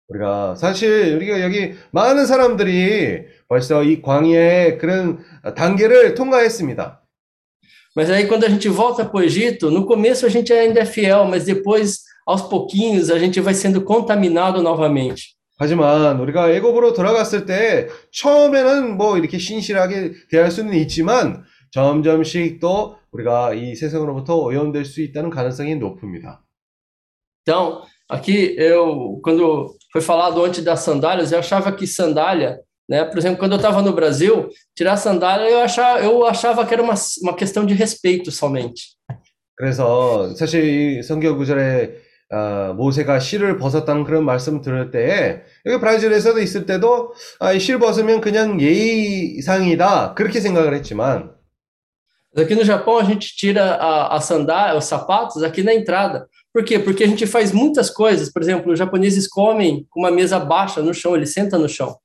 우리가 사실 우리가 여기 많은 사람들이 벌써 이 광야의 그런 단계를 통과했습니다. Mas aí quando a gente volta para o Egito, no começo a gente ainda é fiel, mas depois, aos pouquinhos, a gente vai sendo contaminado novamente. 하지만 우리가 애굽으로 돌아갔을 때 처음에는 뭐 이렇게 신실하게 대할 수는 있지만 점점씩 또 우리가 이 세상으로부터 오염될 수 있다는 가능성이 높습니다. Então, aqui eu, quando foi falado antes das sandálias, eu achava que sandália, né? Por exemplo, quando eu estava no Brasil, tirar sandália eu achava, eu achava que era uma, uma questão de respeito somente. 그래서 사실 이 성경 구절에 아, 모세가 실을 벗었다는 그런 말씀 들을 때에 여기 브라질에서도 있을 때도 아, 이실 벗으면 그냥 예의상이다 그렇게 생각을 했지만 Aqui no Japão a gente tira a, a sandália, os sapatos aqui na entrada. Por quê? Porque a gente faz muitas coisas. Por exemplo, os japoneses comem com uma mesa baixa no chão, eles sentam no chão.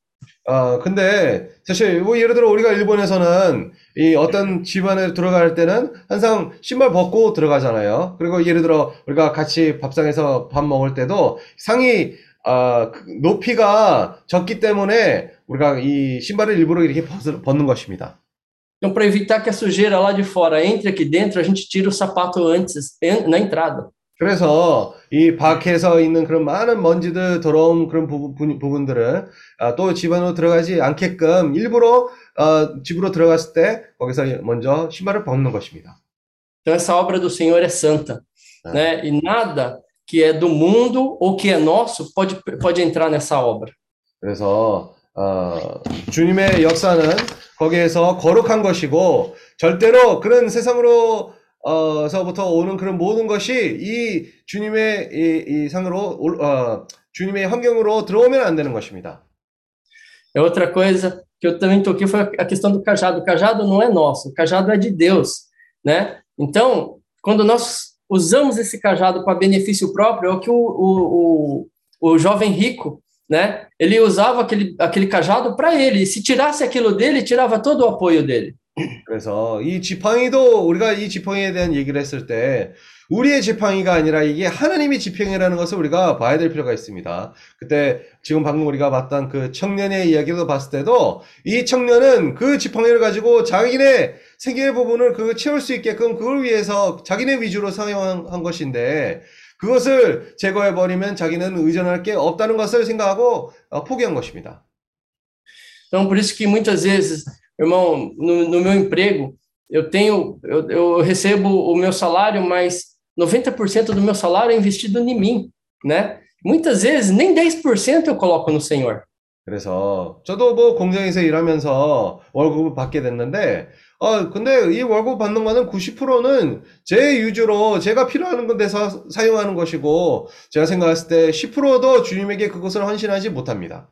아, 근데 사실 뭐 예를 들어 우리가 일본에서는 이 어떤 집안에 들어갈 때는 항상 신발 벗고 들어가잖아요. 그리고 예를 들어 우리가 같이 밥상에서 밥 먹을 때도 상이 아, 그 높이가 적기 때문에 우리가 이 신발을 일부러 이렇게 벗, 벗는 것입니다. Então, para evitar que a sujeira lá de fora entre aqui dentro, a gente tira o sapato antes, na entrada. 그래서 이 밖에서 있는 그런 많은 먼지들 더러운 그런 부분, 부분들을 아, 또 집안으로 들어가지 않게끔 일부러 어, 집으로 들어갔을 때 거기서 먼저 신발을 벗는 것입니다. Então essa obra do Senhor é santa, né? E nada que é do mundo ou que é nosso pode pode entrar nessa obra. 그래서 어, 주님의 역사는 거기에서 거룩한 것이고 절대로 그런 세상으로 어서부터 오는 그런 모든 것이 이 주님의 이, 이 상으로 어, 주님의 환경으로 들어오면 안 되는 것입니다. É outra coisa que eu também toquei foi a questão do cajado. O cajado não é nosso, o cajado é de Deus, né? Então, quando nós usamos esse cajado para benefício próprio, é o que o, o, o, o jovem rico, né? Ele usava aquele, aquele cajado para ele. E se tirasse aquilo dele, tirava todo o apoio dele. 그래서 이 지팡이도 우리가 이 지팡이에 대한 얘기를 했을 때 우리의 지팡이가 아니라 이게 하나님의 지팡이라는 것을 우리가 봐야 될 필요가 있습니다. 그때 지금 방금 우리가 봤던 그 청년의 이야기도 봤을 때도 이 청년은 그 지팡이를 가지고 자기네 생계의 부분을 그 채울 수 있게끔 그걸 위해서 자기네 위주로 사용한 것인데 그것을 제거해 버리면 자기는 의존할 게 없다는 것을 생각하고 포기한 것입니다. Então por isso que muitas vezes irmão, no, no meu emprego, eu tenho, eu, eu, recebo o meu salário, mas 90% do meu salário é investido em mim, né? Muitas vezes nem 10% eu coloco no Senhor. 그래서 저도 뭐 공장에서 일하면서 월급을 받게 됐는데 어 근데 이 월급 받는 거는 90%는 제 유주로 제가 필요한 건데서 사용하는 것이고 제가 생각했을 때 10%도 주님에게 그것을 헌신하지 못합니다.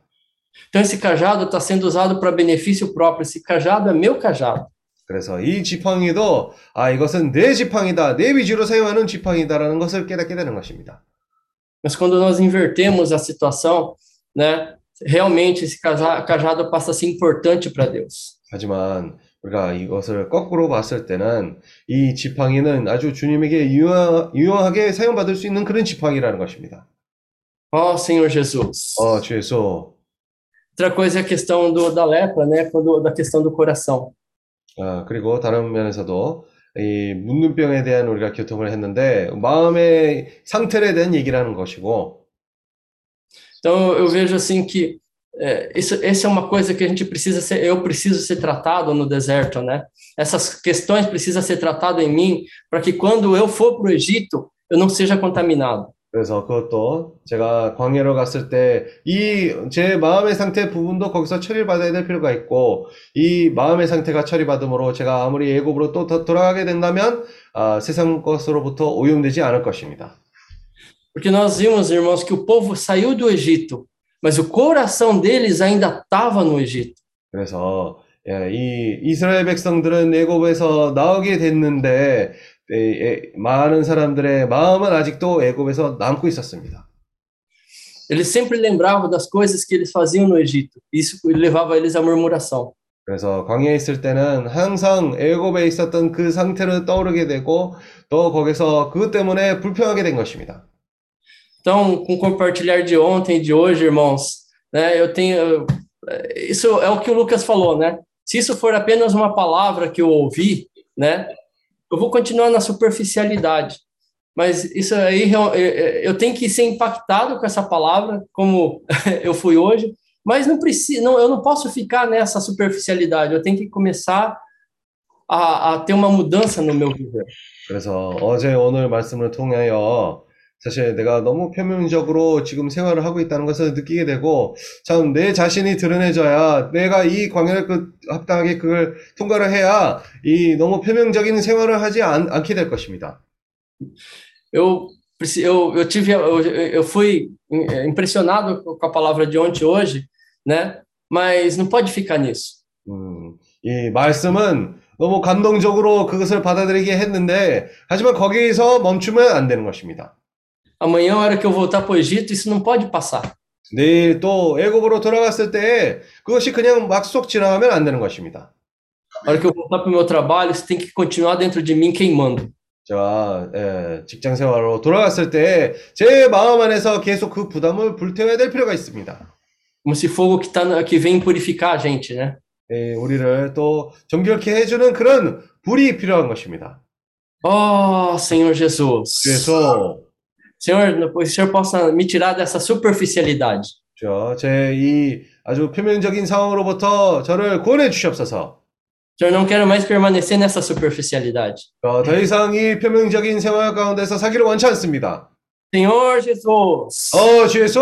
Então esse cajado está sendo usado para benefício próprio. Esse cajado é meu cajado. 그래서 이 지팡이도 아 이것은 내 지팡이다, 내 위주로 사용하는 지팡이다라는 것을 깨닫게 되는 것입니다. Mas quando nós invertemos a situação, né, realmente esse cajado passa a ser importante para Deus. 하지만 우리가 이것을 거꾸로 봤을 때는 이 지팡이는 아주 주님에게 유용, 유용하게 사용받을 수 있는 그런 지팡이라는 것입니다. Oh, Senhor Jesus. 어, 주 예수. Outra coisa é a questão do, da lepra, né? Quando, da questão do coração. 아, 그리고 다른 면에서도 이 문둥병에 대한 우리가 교통을 했는데 마음의 상태에 대한 얘기라는 것이고. Então eu vejo assim que é, isso, essa é uma coisa que a gente precisa ser, eu preciso ser tratado no deserto, né? Essas questões precisam ser tratadas em mim para que quando eu for para o Egito eu não seja contaminado. 그래서 그것도 제가 광야로 갔을 때 이 제 마음의 상태 부분도 거기서 처리를 받아야 될 필요가 있고 이 마음의 상태가 처리받음으로 제가 아무리 애굽으로 또 돌아가게 된다면 아, 세상 것으로부터 오염되지 않을 것입니다. Porque nós vimos, irmãos, que o povo saiu do Egito, mas o coração deles ainda estava no Egito. 그래서 예, 이 이스라엘 백성들은 애굽에서 나오게 됐는데 많은 사람들의 마음은 아직도 애굽에서 남고 있었습니다. Eles sempre lembravam das coisas que eles faziam no Egito. Isso levava eles à murmuração. 그래서 광야에 있을 때는 항상 애굽에 있었던 그 상태를 떠오르게 되고 또 거기서 그것 때문에 불평하게 된 것입니다. Então, com o compartilhar de ontem e de hoje, irmãos, né, eu tenho. Isso é o que o Lucas falou, né? Se isso for apenas uma palavra que eu ouvi, né, eu vou continuar na superficialidade. Mas isso aí eu tenho que ser impactado com essa palavra, como eu fui hoje, mas não preciso, não, eu não posso ficar nessa superficialidade. Eu tenho que começar a, a ter uma mudança no meu viver. 그래서 어제 오늘 말씀을 통하여 사실 내가 너무 표면적으로 지금 생활을 하고 있다는 것을 느끼게 되고 참 내 자신이 드러내져야 내가 이 광야를 그 합당하게 그걸 통과를 해야 이 너무 표면적인 생활을 하지 않, 않게 될 것입니다. Eu, eu, eu tive eu, eu fui impressionado com a palavra de ontem hoje, né? Mas não pode ficar nisso. 음, 이 말씀은 너무 감동적으로 그것을 받아들이게 했는데 하지만 거기서 멈추면 안 되는 것입니다. Amanhã, a hora que eu voltar para o Egito, isso não pode passar. 내일 또 애굽으로 돌아갔을 때 그것이 그냥 막 쏙 지나가면 안 되는 것입니다. A hora que eu voltar para o meu trabalho, isso tem que continuar dentro de mim queimando. 자, 예, 직장 생활로 돌아갔을 때 제 마음 안에서 계속 그 부담을 불태워야 될 필요가 있습니다. Como se fogo que, tá, que vem purificar a gente, né? 예, 우리를 또 정결케 해주는 그런 불이 필요한 것입니다. Oh, Senhor Jesus. 그래서 Senhor, o Senhor possa me tirar dessa superficialidade. 제이 아주 표면적인 상황으로부터 저를 구원해 주시옵소서. Senhor, não quero mais permanecer nessa superficialidade. 어, 더 이상 이 표면적인 생활 가운데서 사기를 원치 않습니다. Senhor Jesus. 어, 주 예수.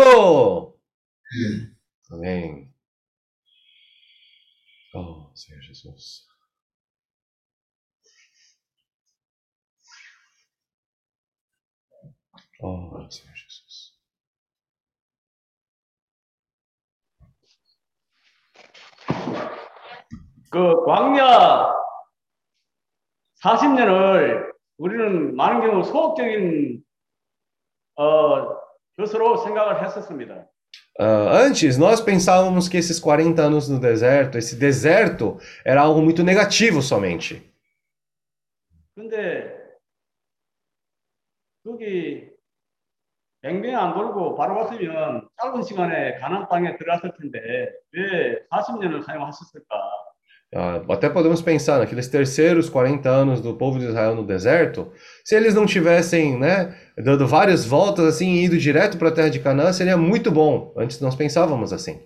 아멘. 어, Senhor Jesus. 어. 그 광야 40년을 우리는 많은 경우 소극적인 어, 것으로 생각을 했었습니다. Uh, antes, nós pensávamos que esses 40 anos no deserto, esse deserto, era algo muito negativo somente. 근데 거기 뱅뱅 안 돌고 바로 갔으면 짧은 시간에 가나안 땅에 들어갔을 텐데 왜 40년을 사용하셨을까? Uh, até podemos pensar naqueles terceiros 40 anos do povo de Israel no deserto, se eles não tivessem, né, dando várias voltas assim e ido direto para a terra de Canaã, seria muito bom. Antes nós pensávamos assim.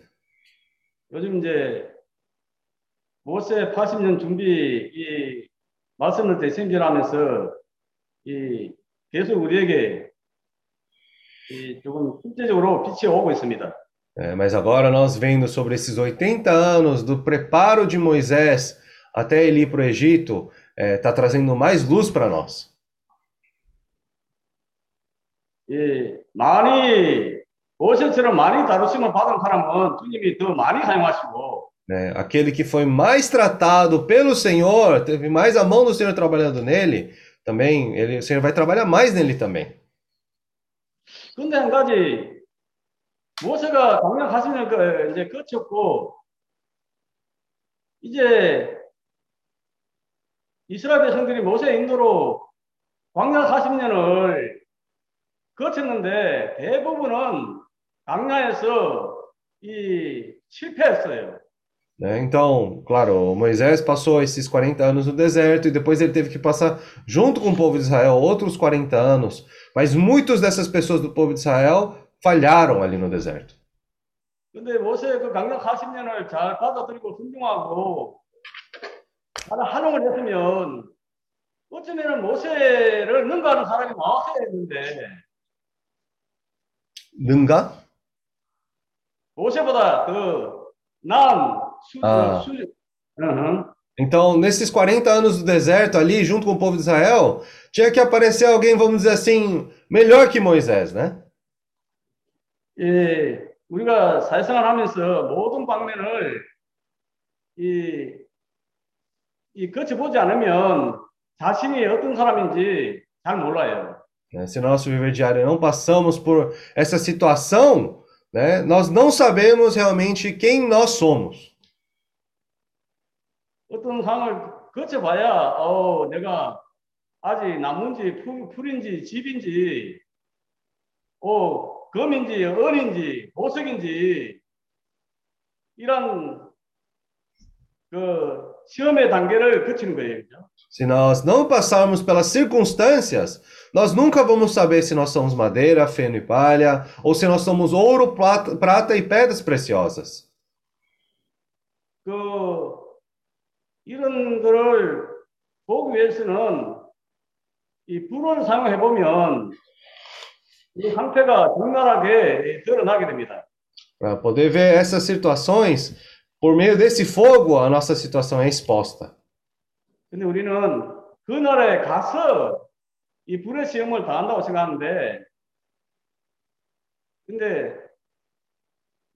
요즘 이제 모세 80년 준비 이 말씀을 대신전하면서 이 계속 우리에게 이 조금 실제적으로 빛이 오고 있습니다. É, mas agora nós vendo sobre esses 80 anos do preparo de Moisés até ele ir para o Egito, está é, trazendo mais luz para nós. 예, 많이 모세처럼 많이 다루심을 받은 사람은 주님이 더 많이 사용하시고 né? Aquele que foi mais tratado pelo Senhor, teve mais a mão do Senhor trabalhando nele, também ele, o Senhor vai trabalhar mais nele também. 근데 한 가지 모세가 광야 40년 그 이제 거쳤고 이제 이스라엘 백성들이 모세 인도로 광야 40년을 거쳤는데 대부분은 광야에서 이 실패했어요. Né? Então, claro, Moisés passou esses 40 anos no deserto e depois ele teve que passar, junto com o povo de Israel, outros 40 anos. Mas muitos dessas pessoas do povo de Israel falharam ali no deserto. 근데 모세 그 강력 40년을 잘 받아들이고 순종하고 잘 활용을 했으면 어쩌면은 모세를 능가하는 사람이 나왔어야 했는데 능가? 모세보다 더 나은 수, 아. 수, uhum. Então, nesses 40 anos do deserto ali, junto com o povo de Israel, tinha que aparecer alguém, vamos dizer assim, melhor que Moisés, né? 예, 우리가 사회생활 하면서 모든 방면을 이, 이 거쳐보지 않으면 자신이 어떤 사람인지 잘 몰라요. Né? Se no nosso viver diário não passamos por essa situação, né, nós não sabemos realmente quem nós somos. 어떤 상황을 거쳐봐야 어 내가 아직 나무인지 풀- 풀인지 집인지 어 금인지 은인지 보석인지 이런 그 시험의 단계를 거치는 거예요. 그죠? Se nós não passarmos pelas circunstâncias, nós nunca vamos saber se nós somos madeira, feno e palha, ou se nós somos ouro, plata, prata e pedras preciosas. 그 이런 거를 보기 위해서는 이 불을 사용해 보면 이 상태가 적나라하게 드러나게 됩니다. Para poder ver essas situações, por meio desse fogo, a nossa situação é exposta. 근데 우리는 그날에 가서 이 불의 시험을 당한다고 생각하는데, 근데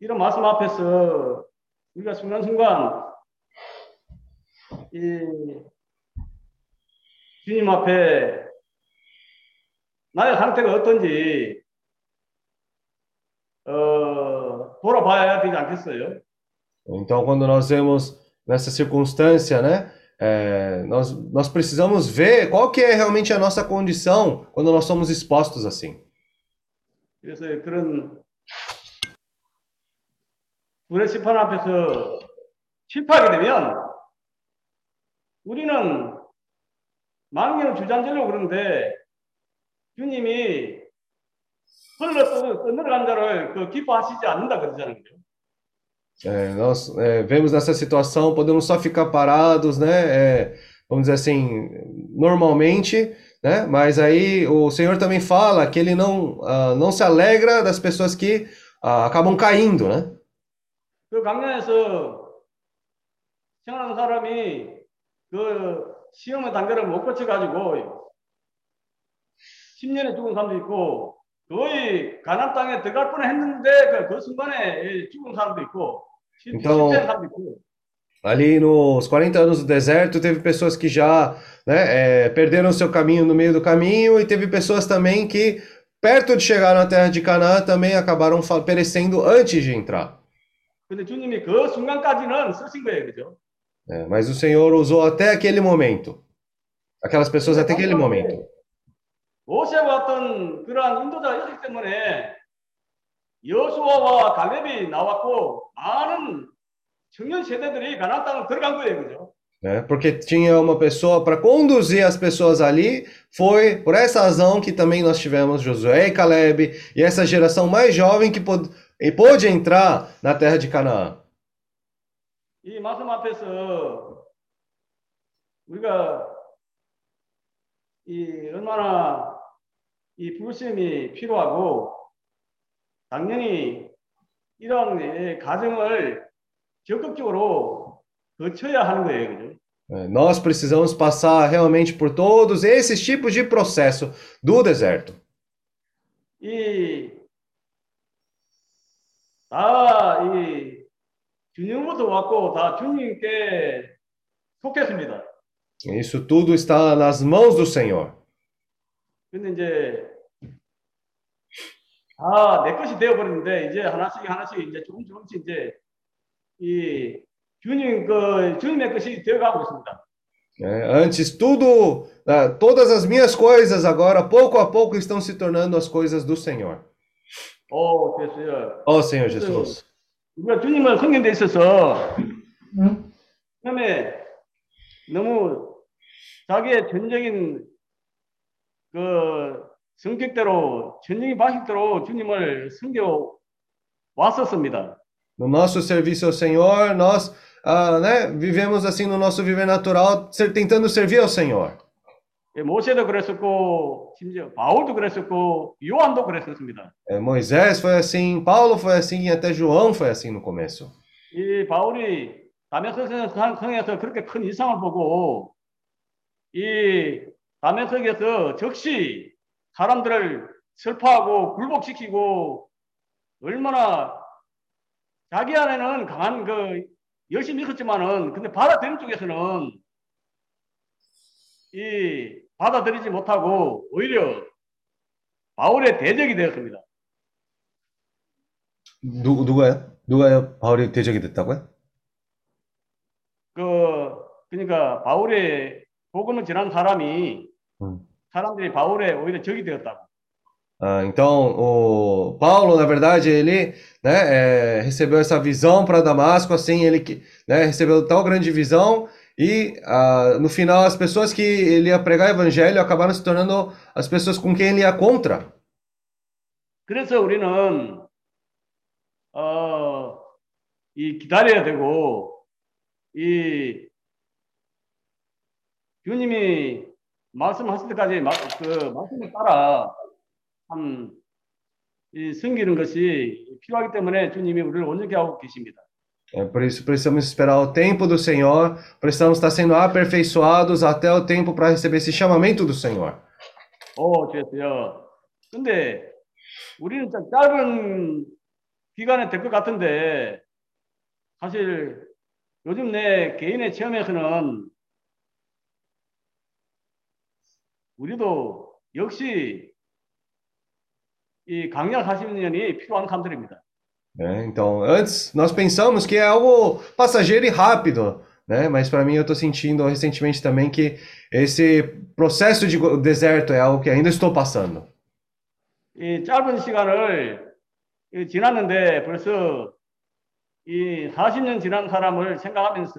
이런 말씀 앞에서 우리가 순간순간 이 주님 앞에 나의 상태가 어떤지 어, 돌아봐야 되지 않겠어요? Então, quando nós vemos nessa circunstância, né, é, nós, nós precisamos ver qual que é realmente a nossa condição quando nós somos expostos assim. 그래서 그런 불의 심판 앞에서 실패하게 되면 우리는 망령 주장제로 그러는데 주님이 흘러 떠내려간 자를 그 기뻐하시지 않는다 그러잖아요. 그죠? É, nós é, vemos nessa situação, podemos só ficar parados, né, é, vamos dizer assim, normalmente, né, mas aí o Senhor também fala que Ele não, ah, não se alegra das pessoas que ah, acabam caindo, né? 그 강연에서 생활하는 사람이 그 시험의 단계를 못 거쳐가지고 10년에 죽은 사람도 있고 거의 가나안 땅에 들어갈 뻔했는데 그, 그 순간에 죽은 사람도 있고 실- Então- 실패한 사람도 있고 Ali nos 40 anos do deserto, teve pessoas que já né, é, perderam seu caminho no meio do caminho, e teve pessoas também que, perto de chegar na terra de Canaã, também acabaram fa- perecendo antes de entrar. 근데 주님이 그 순간까지는 쓰신 거예요 그죠? É, mas o Senhor usou até aquele momento. Aquelas pessoas até aquele momento. 모세와 같은 그러한 인도자가 있기 때문에 여수아와 갈렙이 나왔고 많은 청년 세대들이 가나안 땅을 들어간 거예요 그죠? né? Porque tinha uma pessoa para conduzir as pessoas ali. Foi por essa razão que também nós tivemos Josué e Caleb e essa geração mais jovem que pôde, e pôde entrar na terra de Canaã. 이 말씀 앞에서 우리가 이 얼마나 이 불심이 필요하고 당연히 이런 예, 과정을 적극적으로 거쳐야 하는 거예요, 그죠? Nós precisamos passar realmente por todos esses tipos de processo do deserto. 이, 다, 이, 주님부터 왔고, 다 주님께 속했습니다. Isso tudo está nas mãos do Senhor. 근데 이제, 다 내 것이 되어버렸는데, 이제 하나씩 하나씩 이제 조금 조금씩 이제, 이, 주님, 그, 주님의 것이 되어가고 있습니다. né? Antes tudo, ah, todas as minhas coisas agora, pouco a pouco, estão se tornando as coisas do Senhor. 오, 됐어요. Ó Senhor Jesus. 우리가 주님을 섬긴 데 있어서 처음에 너무 자기의 전적인 그 성격대로 전적인 방식대로 주님을 섬겨 왔었습니다. No nosso serviço ao Senhor, nós ah, né, vivemos assim no nosso viver natural, tentando servir ao Senhor. 예, 모세도 그랬었고 심지어 바울도 그랬었고 요한도 그랬었습니다. É, Moisés foi assim, Paulo foi assim, e até João foi assim no começo. 이 바울이 다메섹 성에서 그렇게 큰 이상을 보고 이 다메섹에서 즉시 사람들을 설파하고 굴복시키고 얼마나 자기 안에는 강한 그 열심히 있었지만은 근데 받아들인 쪽에서는 이 받아들이지 못하고 오히려 바울의 대적이 되었습니다. 누, 누가요? 누가요? 바울이 대적이 됐다고요? 그 그러니까 바울의 복음을 전한 사람이 음. 사람들이 바울의 오히려 적이 되었다고. Ah, então, o Paulo, na verdade, ele, né, é, recebeu essa visão para Damasco, assim, ele né, recebeu tal grande visão e ah, no final as pessoas que ele ia pregar o evangelho acabaram se tornando as pessoas com quem ele ia contra. 그래서 우리는 어, 이 기다려야 되고 이 주님이 말씀하실 때까지 마, 그 말씀을 따라 참이 섬기는 것이 필요하기 때문에 주님이 우리를 온전케 하고 계십니다. É por isso precisamos esperar o tempo do Senhor, precisamos estar sendo aperfeiçoados até o tempo para receber esse chamamento do Senhor. 오, 주였어요. 근데 우리는 좀 짧은 기간에 될 것 같은데 사실 요즘 내 개인의 체험에서는 우리도 역시 이 강약 40년이 필요한 사람들입니다. né? Então, antes nós pensamos que é algo passageiro e rápido, né? Mas para mim eu estou sentindo recentemente também que esse processo de go- deserto é algo que ainda estou passando. 이 짧은 시간을 이 지났는데 벌써 이 40년 지난 사람을 생각하면서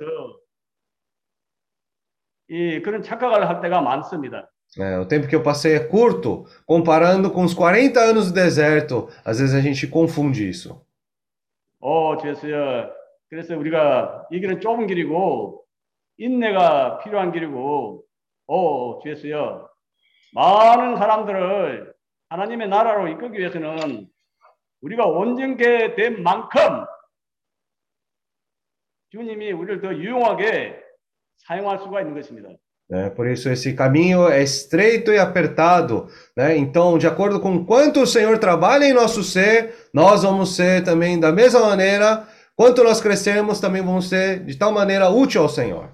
이 그런 착각을 할 때가 많습니다. É, o tempo que eu passei é curto, comparando com os 40 anos do deserto. Às vezes a gente confunde isso. 어, 주였어요. 그래서 우리가 이 길은 좁은 길이고 인내가 필요한 길이고, 어, 주였어요. 많은 사람들을 하나님의 나라로 이끌기 위해서는 우리가 온전케 된 만큼 주님이 우리를 더 유용하게 사용할 수가 있는 것입니다. né? Por isso esse caminho é estreito e apertado, né? Então, de acordo com quanto o Senhor trabalha em nosso ser, nós vamos ser também da mesma maneira. Quanto nós crescermos, também vamos ser de tal maneira útil ao Senhor.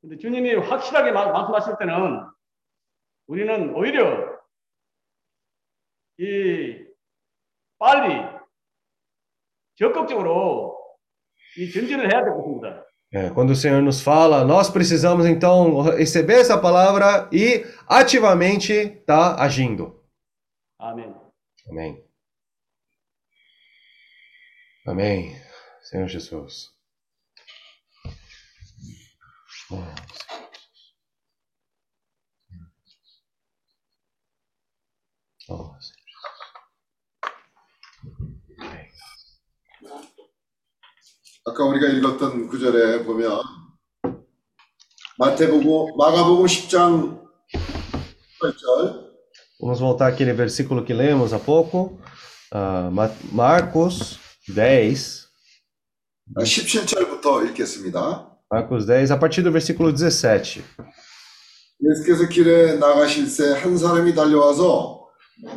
근데 주님이 확실하게 말- 말씀하실 때는 우리는 오히려 이 빨리 적극적으로 이 전진을 해야 될 것입니다. É, quando o Senhor nos fala, nós precisamos então receber essa palavra e ativamente estar agindo. 아멘. Amém. Amém. Senhor Jesus. Oh, Senhor. 아까 우리가 읽었던 구절에 보면 마태복음 마가복음 10장 8절 Vamos voltar àquele versículo que lemos há pouco, Ma- Marcos 10, 17절부터 읽겠습니다. Marcos 10, a partir do versículo 17. 예수께서 길에 나가실새 한 사람이 달려와서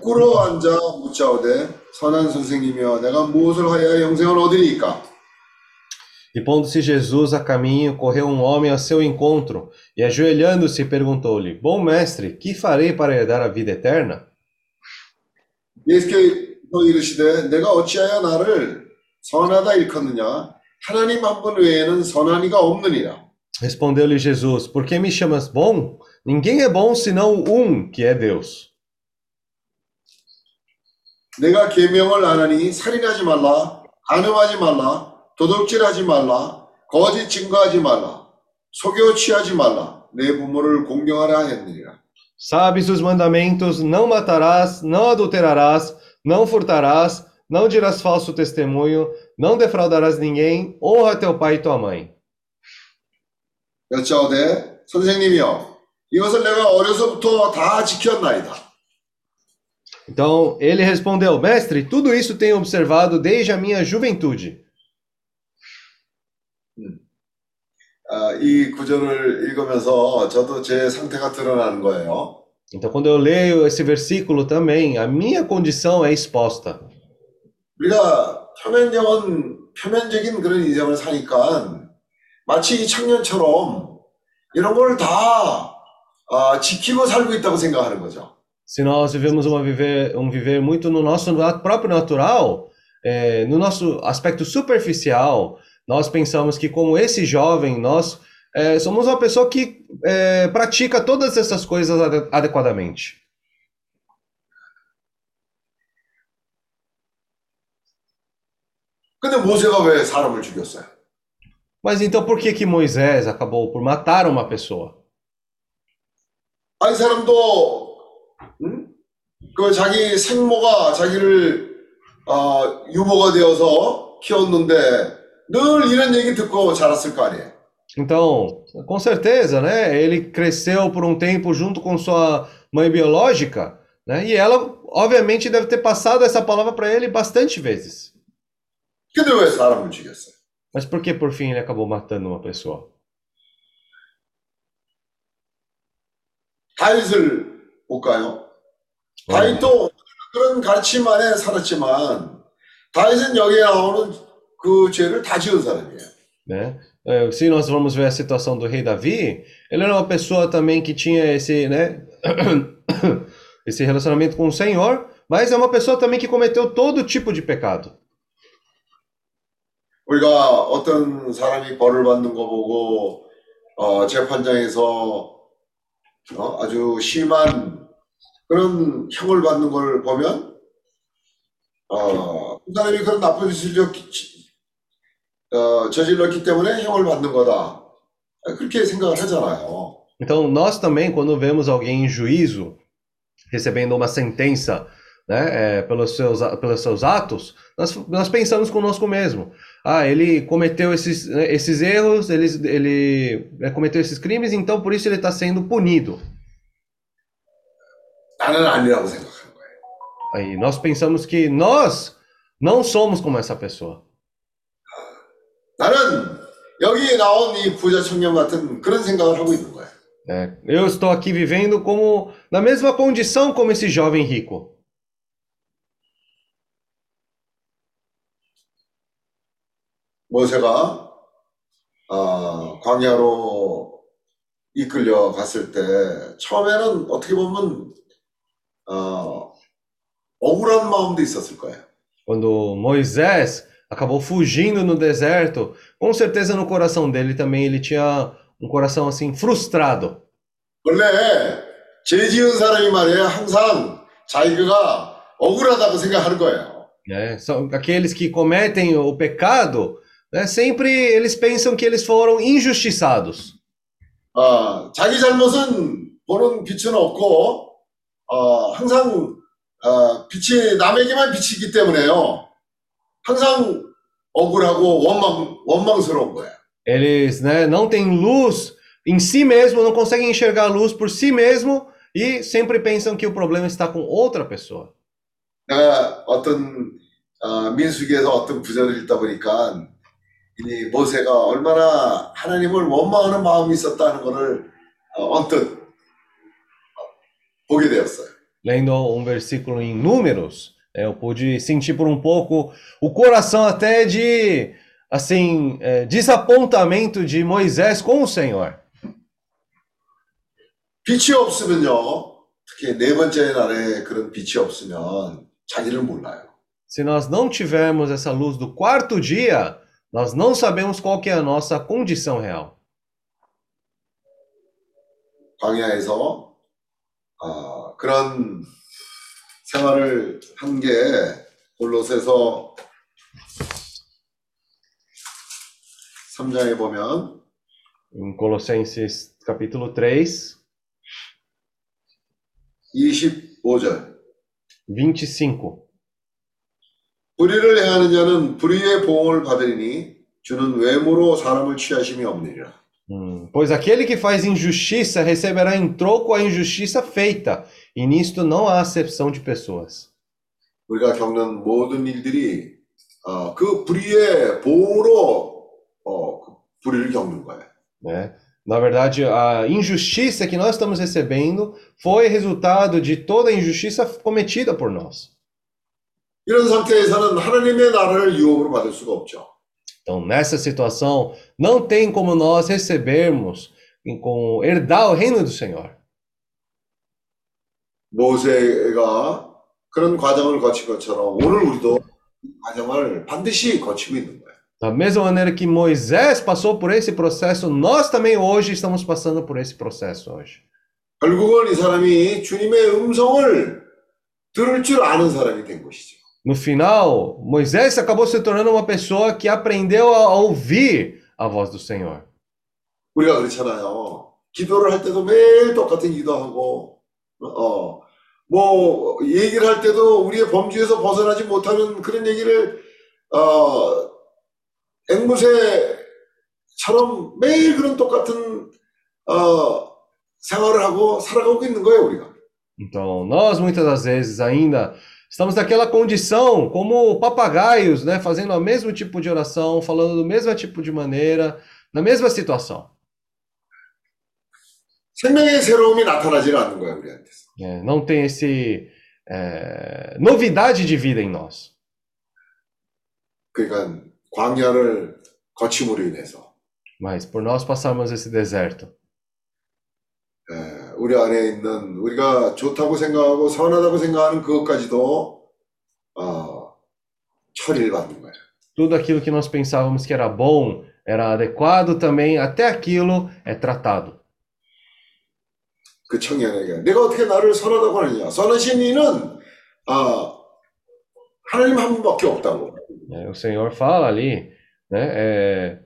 꿇어 앉아 묻자오되 선한 선생님이여 내가 무엇을 하여야 영생을 얻으리이까 E pondo-se Jesus a caminho, correu um homem ao seu encontro, e ajoelhando-se, perguntou-lhe: Bom mestre, que farei para herdar a vida eterna? 예수께서 이르시되 내가 어찌하여 나를 선하다 일컫느냐 하나님 한 분 외에는 선한 이가 없느니라 Respondeu-lhe Jesus: Por que me chamas bom? Ninguém é bom senão um, que é Deus. 내가 계명을 안 하니 살인하지 말라 간음하지 말라 도둑질하지 말라 거짓 증거하지 말라 속여 취하지 말라 내 부모를 공경하라 했느니라 Sabes os mandamentos: não matarás, não adulterarás, não furtarás, não dirás falso testemunho, não defraudarás ninguém, honra teu pai e tua mãe. 여짜오되 선생님이여 이것을 내가 어려서부터 다 지켰나이다 Então ele respondeu: Mestre, tudo isso tenho observado desde a minha juventude. 이 구절을 읽으면서 저도 제 상태가 드러나는 거예요. Então, quando eu leio esse versículo também, a minha condição é exposta. 우리가 표면적인 표면적인 그런 인생을 사니까 마치 이 청년처럼 이런 걸다 아, 지키고 살고 있다고 생각하는 거죠. Se nós vivemos uma viver, um viver muito no nosso próprio natural, é, no nosso aspecto superficial, nós pensamos que, como esse jovem, nós é, somos uma pessoa que é, pratica todas essas coisas ade- adequadamente. 근데 모세가 왜 사람을 죽였어요? Mas então por que que Moisés acabou por matar uma pessoa? 아, 이 사람도, 응? 그 자기 생모가 자기를, 어, 유모가 되어서 키웠는데 늘 이런 얘기 듣고 자랐을 거 아니에요. Então, com certeza, né? Ele cresceu por um tempo junto com sua mãe biológica, né? E ela, obviamente, deve ter passado essa palavra para ele bastante vezes. 근데 왜 사람을 죽였어요? Mas por que por fim ele acabou matando uma pessoa? 다윗을 볼까요? 다윗도 그런 가르침 안에 살았지만 다윗은 여기에 나오는 그 죄를 다 지은 사람이에요. né? É, Se nós vamos ver a situação do rei Davi, ele era uma pessoa também que tinha esse, né, esse relacionamento com o Senhor, mas é uma pessoa também que cometeu todo tipo de pecado. 우리가 어떤 사람이 벌을 받는 거 보고 어, 재판장에서 어, 아주 심한 그런 형을 받는 걸 보면 어, 그 사람이 그런 나쁜 짓을 저- 어, 저질렀기 때문에 형을 받는 거다. 그렇게 생각을 하잖아요. Então, nós também, quando vemos alguém em juízo, recebendo uma sentença, né, é, pelos, seus, pelos seus atos, nós, nós pensamos conosco mesmo. Ah, ele cometeu esses, né, esses erros, ele, ele né, cometeu esses crimes, então por isso ele está sendo punido. 나는 아니라고 생각하는 거예요. Aí nós pensamos que nós não somos como essa pessoa. 나는 여기 나온 이 부자 청년 같은 그런 생각을 하고 있는 거예요. né? Eu estou aqui vivendo como na mesma condição como esse jovem rico. 모세가 아, 광야로 이끌려 갔을 때 처음에는 어떻게 보면 어, 억울한 마음도 있었을 거예요. Quando Moisés acabou fugindo no deserto, com certeza no coração dele também ele tinha um coração assim frustrado. 원래 죄 지은 사람이 말이에요. 항상 자기가 억울하다고 생각하는 거예요. né? São aqueles que cometem o pecado, né? Sempre eles pensam que eles foram injustiçados. 어, 자기 잘못은 보는 빛은 없고 어, 항상 어, 빛이 남에게만 비치기 때문에요. 항상 억울하고 원망 원망스러운 거예요. Eles, né, não têm luz em si mesmo, não conseguem enxergar a luz por si mesmo e sempre pensam que o problema está com outra pessoa. 내가 어떤 어, 민수기에서 어떤 구절을 읽다 보니까 이 모세가 얼마나 하나님을 원망하는 마음이 있었다는 것을 어, 언뜻 어, 보게 되었어요. Lendo um versículo em Números, é, eu pude sentir por um pouco o coração até de, assim, é, desapontamento de Moisés com o Senhor. 빛이 없으면요, 특히 네 번째 날에 그런 빛이 없으면 자기를 몰라요. Se nós não tivermos essa luz do quarto dia, nós não sabemos qual que é a nossa condição real. 광야에서 아, 그런 생활을 한 게 골로새서 3장에 보면 Em Colossenses capítulo 3, 25절 25. 불의를 행하는 자는 불의의 보응을 받으리니 주는 외모로 사람을 취하심이 없느니라. Hum, pois aquele que faz injustiça receberá em troco a injustiça feita, e nisto não há acepção de pessoas. 우리가 겪는 모든 일들이 어, 그 불의의 보응으로 어, 그 불의를 겪는 거예요. Né? Na verdade, a injustiça que nós estamos recebendo foi resultado de toda a injustiça cometida por nós. 이런 상태에서는 하나님의 나라를 유업으로 받을 수가 없죠. Então, nessa situação, não tem como nós recebermos, em- com herdar o reino do Senhor. 모세가 그런 과정을 거친 것처럼 오늘 우리도 이 과정을 반드시 거치고 있는 거예요. Da mesma maneira que Moisés passou por esse processo, nós também hoje estamos passando por esse processo hoje. 결국은 이 사람이 주님의 음성을 들을 줄 아는 사람이 된 것이죠. No final, Moisés acabou se tornando uma pessoa que aprendeu a ouvir a voz do Senhor. 우리가 그렇잖아요. 기도를 할 때도 매일 똑같은 기도하고, 어, 뭐, 얘기를 할 때도 우리의 범주에서 벗어나지 못하는 그런 얘기를, 어, 앵무새처럼 매일 그런 똑같은, 어, 생활을 하고 살아가고 있는 거예요, 우리가. Então, nós muitas das vezes ainda estamos naquela condição como papagaios, né, fazendo o mesmo tipo de oração, falando do mesmo tipo de maneira, na mesma situação. 생명의 새로움이 나타나지는 않는 거예요, 우리한테서. É, não tem esse é, novidade de vida em nós. 그러니까 광야를 거침으로 인해서 Mas por nós passarmos esse deserto, 에, 우리 안에 있는 우리가 좋다고 생각하고 선하다고 생각하는 그것까지도 어, 처리를 받는 거예요. tudo aquilo que nós pensávamos que era bom, era adequado também, até aquilo é tratado. 그 청년에게 내가 어떻게 나를 선하다고 하느냐? 선하신 이는 아, 하나님 한 분밖에 없다고. É, o Senhor fala ali, né, é,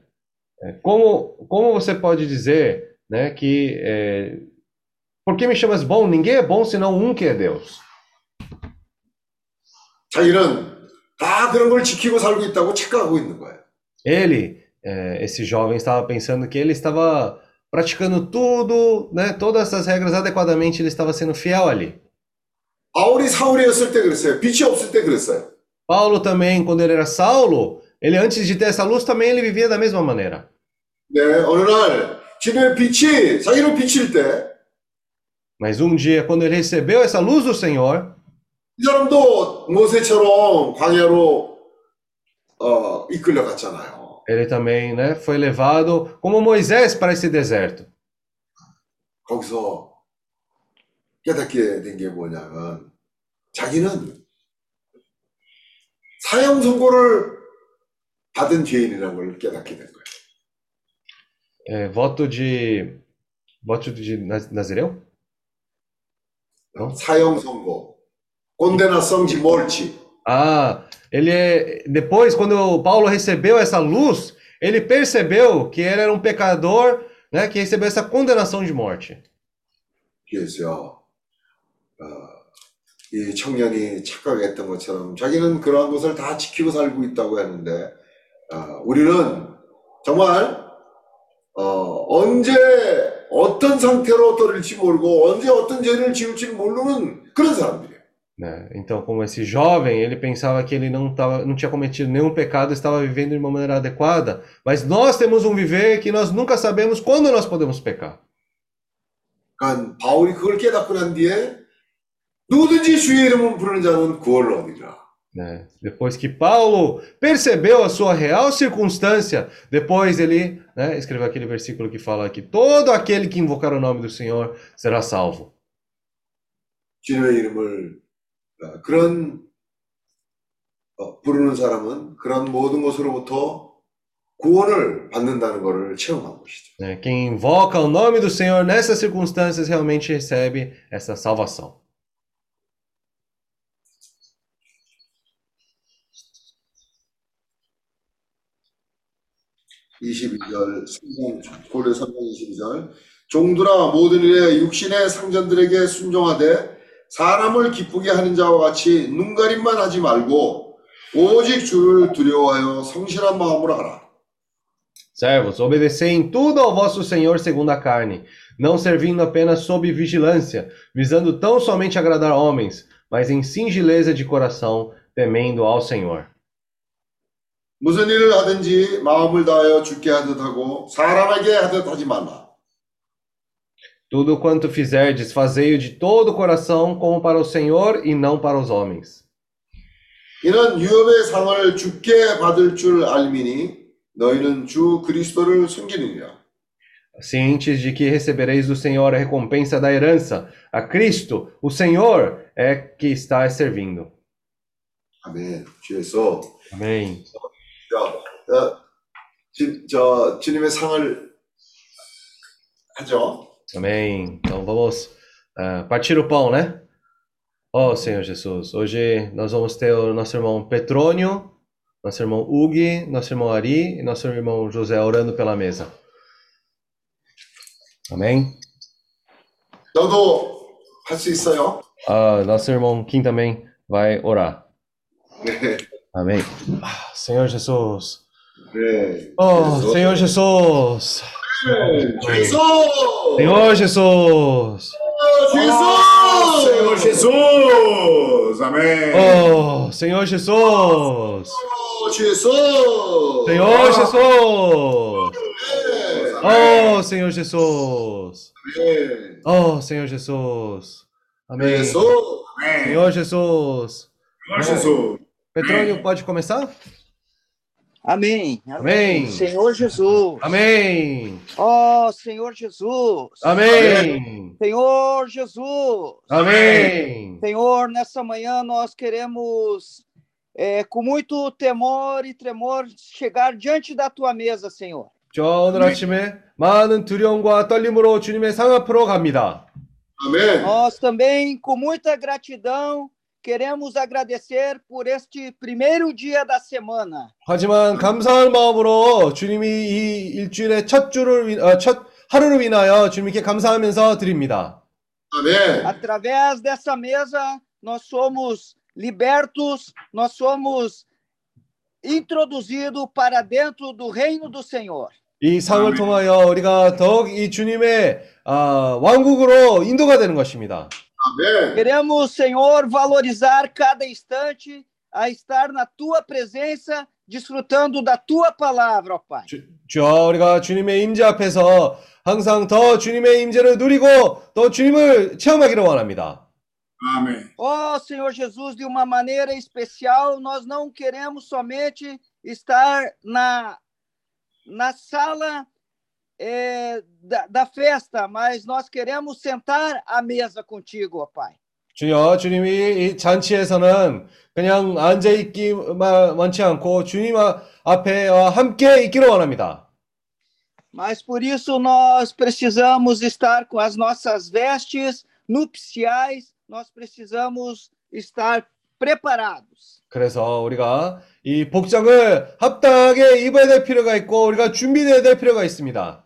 é, como, como você pode dizer, né, que é, por que me chamas bom? Ninguém é bom senão um que é Deus. 자기는 다 그런 걸 지키고 살고 있다고 착각하고 있는 거예요. Ele, é, esse jovem, estava pensando que ele estava praticando tudo, né, todas essas regras adequadamente, ele estava sendo fiel ali. 바울이 사울이었을 때 그랬어요. 빛이 없을 때 그랬어요. Paulo também, quando ele era Saulo, ele antes de ter essa luz também ele vivia da mesma maneira. 네, 어느 날 주님의 빛이 자기를 비칠 때 이 Mas um dia, quando ele recebeu essa luz do Senhor, 사람도 모세처럼 광야로 어, 이끌려 갔잖아요. ele também, né, foi levado como Moisés para esse deserto. 거기서 깨닫게 된 게 뭐냐면 자기는 사형 선고를 받은 죄인이라는 걸 깨닫게 된 거예요. É, voto de voto de Naz- Nazireu? Não? 사형 선고, condenação de morte. Ah, Ele é depois quando o Paulo recebeu essa luz, ele percebeu que ele era um pecador, né, que recebeu essa condenação de morte. 그래서요, 어, 이 청년이 착각했던 것처럼 자기는 그러한 것을 다 지키고 살고 있다고 했는데, 어, 우리는 정말 어, 언제 어떤 상태로 떨어질지 모르고 언제 어떤 죄를 지을지 모르는 그런 사람들이에요. né? Então, como esse jovem, ele pensava que ele não tava, não tinha cometido nenhum pecado, estava vivendo de uma maneira adequada, mas nós temos um viver que nós nunca sabemos quando nós podemos pecar. 그러니까 바울이 그걸 깨닫고 난 뒤에 누구든지 주의 이름을 부르는 자는 구원을 얻으리라. né? Depois que Paulo percebeu a sua real circunstância, depois ele né, escreveu aquele versículo que fala que todo aquele que invocar o nome do Senhor será salvo. 주님의 이름을 어, 그런 어, 부르는 사람은 그런 모든 것으로부터 구원을 받는다는 것을 체험한 것이죠. né? Quem invoca o nome do Senhor nessas circunstâncias realmente recebe essa salvação. 이십이 절 성경 고려 성경 22절 종들아 모든 일에 육신의 상전들에게 순종하되 사람을 기쁘게 하는 자와 같이 눈가림만 하지 말고 오직 주를 두려워하여 성실한 마음으로 하라. Servos, obedecei em tudo ao vosso Senhor segundo a carne, não servindo apenas sob vigilância, visando tão somente agradar homens, mas em singeleza de coração, temendo ao Senhor. 무슨 일을 하든지 마음을 다하여 주께 하듯 하고 사람에게 하듯 하지 말라. Tudo quanto fizerdes, fazei-o de todo o coração, como para o Senhor e não para os homens. 이는 유업의 상을 주께 받을 줄 알미니 너희는 주 그리스도를 숨기느니라. Cientes de que recebereis do Senhor a recompensa da herança, a Cristo, o Senhor, é que está servindo. 아멘. 주에서 Amém. 자, 어, 주, 저 주님의 상을 하죠. Amém. Então vamos eh, partir o pão, né? Ó Senhor Jesus, hoje nós vamos ter o nosso irmão Petrônio, nosso irmão Hugo, nosso irmão Ari e nosso irmão José orando pela mesa. Amém? 너도 할 수 있어요. Ah, nosso irmão Kim também vai orar. 네. Amém. Ah, Senhor Jesus. 네. Oh, Senhor Jesus. Jesus! Senhor Jesus! Jesus! Senhor Jesus! Amém! Oh, Senhor Jesus! Senhor Jesus! Senhor Jesus! Oh, Senhor Jesus! Amém. Oh, Senhor Jesus! Amém. Jesus! Senhor Jesus! Senhor Jesus! Petrônio, pode começar? Amém. Amém. Senhor Jesus. Amém. Ó Senhor Jesus. Amém. Senhor Jesus. Amém. Senhor, nessa manhã nós queremos, é, com muito temor e tremor, chegar diante da tua mesa, Senhor. 저 오늘 아침에 많은 두려움과 떨림으로 주님의 상 앞으로 갑니다. 아멘. Nós também, com muita gratidão, queremos agradecer por este primeiro dia da semana. 하지만 감사한 마음으로 주님이 이 일주일의 첫 주를 위- 어, 첫 하루를 위하여 주님께 감사하면서 드립니다. 아멘. Através dessa mesa, nós somos libertos, nós somos introduzidos para dentro do reino do Senhor. 이 상을 아멘. 통하여 우리가 더욱 이 주님의 아, 왕국으로 인도가 되는 것입니다. 아멘. Queremos, Senhor, valorizar cada instante a estar na tua presença, desfrutando da tua palavra, ó Pai. 주여 우리가 주님의 임재 앞에서 항상 더 주님의 임재를 누리고 또 주님을 체험하기를 원합니다. Amém. Ó Senhor Jesus, de uma maneira especial, nós não queremos somente estar na, na sala eh, da, da festa, mas nós queremos sentar à mesa contigo, ó Pai. 주여 주님이 이 잔치에서는 그냥 앉아 있기만 원치 않고 주님 아- 앞에 어, 함께 있기를 원합니다. Mas por isso nós precisamos estar com as nossas vestes nupciais, nós precisamos estar preparados. 그래서 우리가 이 복장을 합당하게 입어야 될 필요가 있고 우리가 준비되어야 될 필요가 있습니다.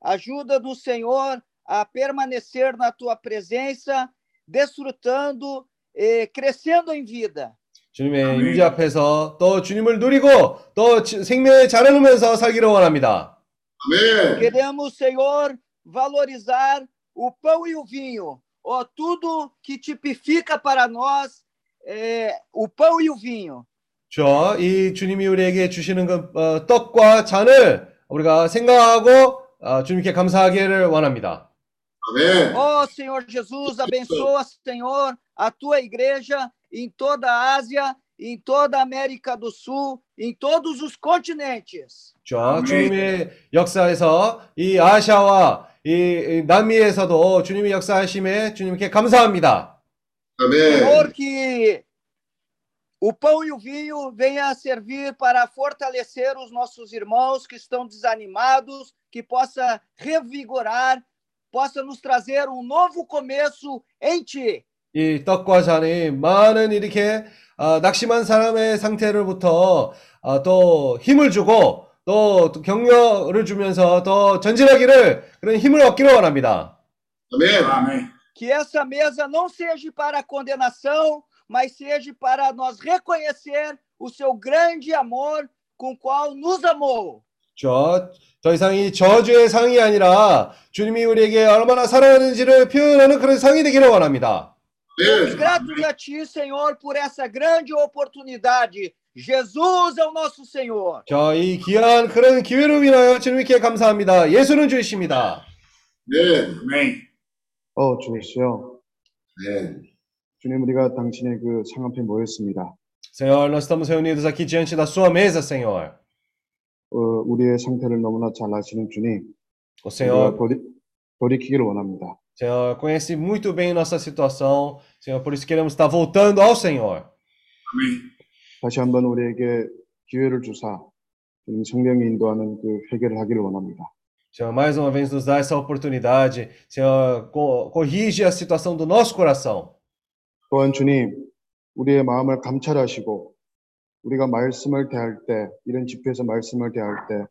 Ajuda do Senhor a permanecer na tua presença, desfrutando, eh, crescendo em vida. 주님의 아멘. 임재 앞에서 또 주님을 누리고 또 지- 생명에 자라누면서 살기를 원합니다. 아멘. Queremos, Senhor, valorizar o pão e o vinho, ó, tudo que tipifica para nós eh, o pão e o vinho. 주여, 이 주님이 우리에게 주시는 그 어, 떡과 잔을 우리가 생각하고 어, 주님께 감사하기를 원합니다. 아멘. Ó Senhor Jesus, abençoa, Senhor, a tua igreja em toda a Ásia, em toda a América do Sul, em todos os continentes. 아멘. 주님의 역사에서 이 아시아와 이, 이 남미에서도 주님의 역사하심에 주님께 감사합니다. Senhor, 아멘. que o pão e o vinho venha a servir para fortalecer os nossos irmãos que estão desanimados, que possa revigorar, possa nos trazer um novo começo em Ti. 이 떡과 잔이 많은 이렇게 어, 낙심한 사람의 상태로부터 어, 또 힘을 주고 또 격려를 주면서 더 전진하기를 그런 힘을 얻기를 원합니다. 아멘. Amém. Que essa mesa não seja para condenação, mas seja para nós reconhecer o seu grande amor com o qual nos amou. 저, 더 이상 이 저주의 상이 아니라 주님이 우리에게 얼마나 사랑하는지를 표현하는 그런 상이 되기를 원합니다. Somos 아멘. gratos a Ti, Senhor, por essa grande oportunidade. Jesus é o nosso Senhor. 저, 이 귀한 그런 기회를 위하여 주님께 감사합니다. 예수는 주이십니다. 아멘. Amém. 어, 주이시여. 아멘. 주님, 우리가 당신의 그 상 앞에 모였습니다. Senhor, nós estamos reunidos aqui diante da sua mesa, Senhor. 어, 우리의 상태를 너무나 잘 아시는 주님, O 우리가 Senhor, 돌이, 돌이키기를 원합니다. Senhor conhece muito bem nossa situação, Senhor, por isso queremos estar voltando ao Senhor. Amém. 다시 한번 우리에게 기회를 주사 주님 성령이 인도하는 그 회개를 하기를 원합니다. Senhor, mais uma vez nos dá essa oportunidade. Senhor, co- corrige a situação do nosso coração. 또한 주님, 우리의 마음을 감찰하시고 우리가 말씀을 대할 때, 이런 집회에서 말씀을 대할 때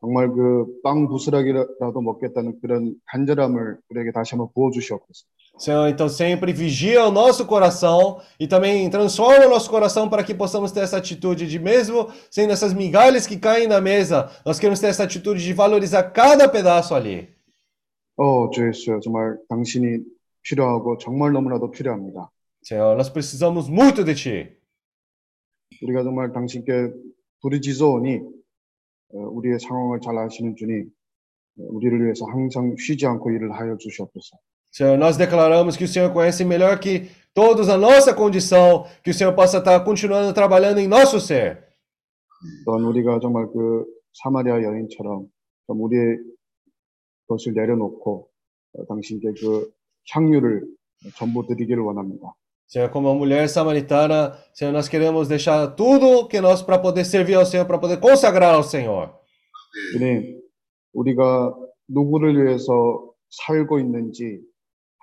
정말 그 빵 부스러기라도 먹겠다는 그런 간절함을 우리에게 다시 한번 부어 주시옵소서. Senhor, então sempre vigia o nosso coração e também transforma o nosso coração para que possamos ter essa atitude de, mesmo sendo essas migalhas que caem na mesa, nós queremos ter essa atitude de valorizar cada pedaço ali. 어, 주 예수여, 정말 당신이 필요하고 정말 너무나도 필요합니다. Senhor, nós precisamos muito de Ti. 우리가 정말 당신께 부르짖어오니 어, 우리의 상황을 잘 아시는 주님, 어, 우리를 위해서 항상 쉬지 않고 일을 하여 주시옵소서. Senhor, nós declaramos que o Senhor conhece melhor que todos a nossa condição, que o Senhor possa estar continuando trabalhando em nosso ser. 또한 우리가 정말 그 사마리아 여인처럼 좀 우리의 것을 내려놓고 어, 당신께 그 향유를 전부 드리기를 원합니다. Senhor, como a mulher samaritana, Senhor, nós queremos deixar tudo que nós para poder servir ao Senhor, para poder consagrar ao Senhor. 주님, 우리가 누구를 위해서 살고 있는지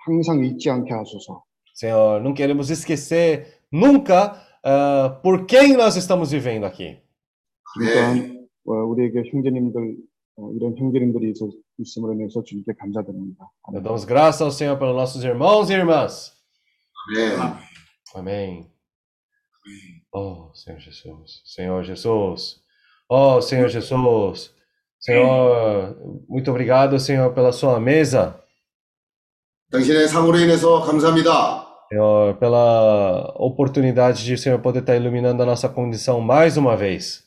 항상 잊지 않게 하소서. Senhor, não queremos esquecer nunca ah, por quem nós estamos vivendo aqui. 네. 또한 어, 우리에게 형제님들 어, 이런 형제님들이 있, 있음으로 인해서 주님께 감사드립니다. Nós damos graças ao Senhor pelos nossos irmãos e irmãs. 네. Amém. Oh, Senhor Jesus. Senhor Jesus. Oh, Senhor Jesus. Senhor, muito obrigado, Senhor, pela sua mesa. 당신의 상으로 인해서 감사합니다. Senhor, pela oportunidade de o Senhor poder estar iluminando a nossa condição mais uma vez.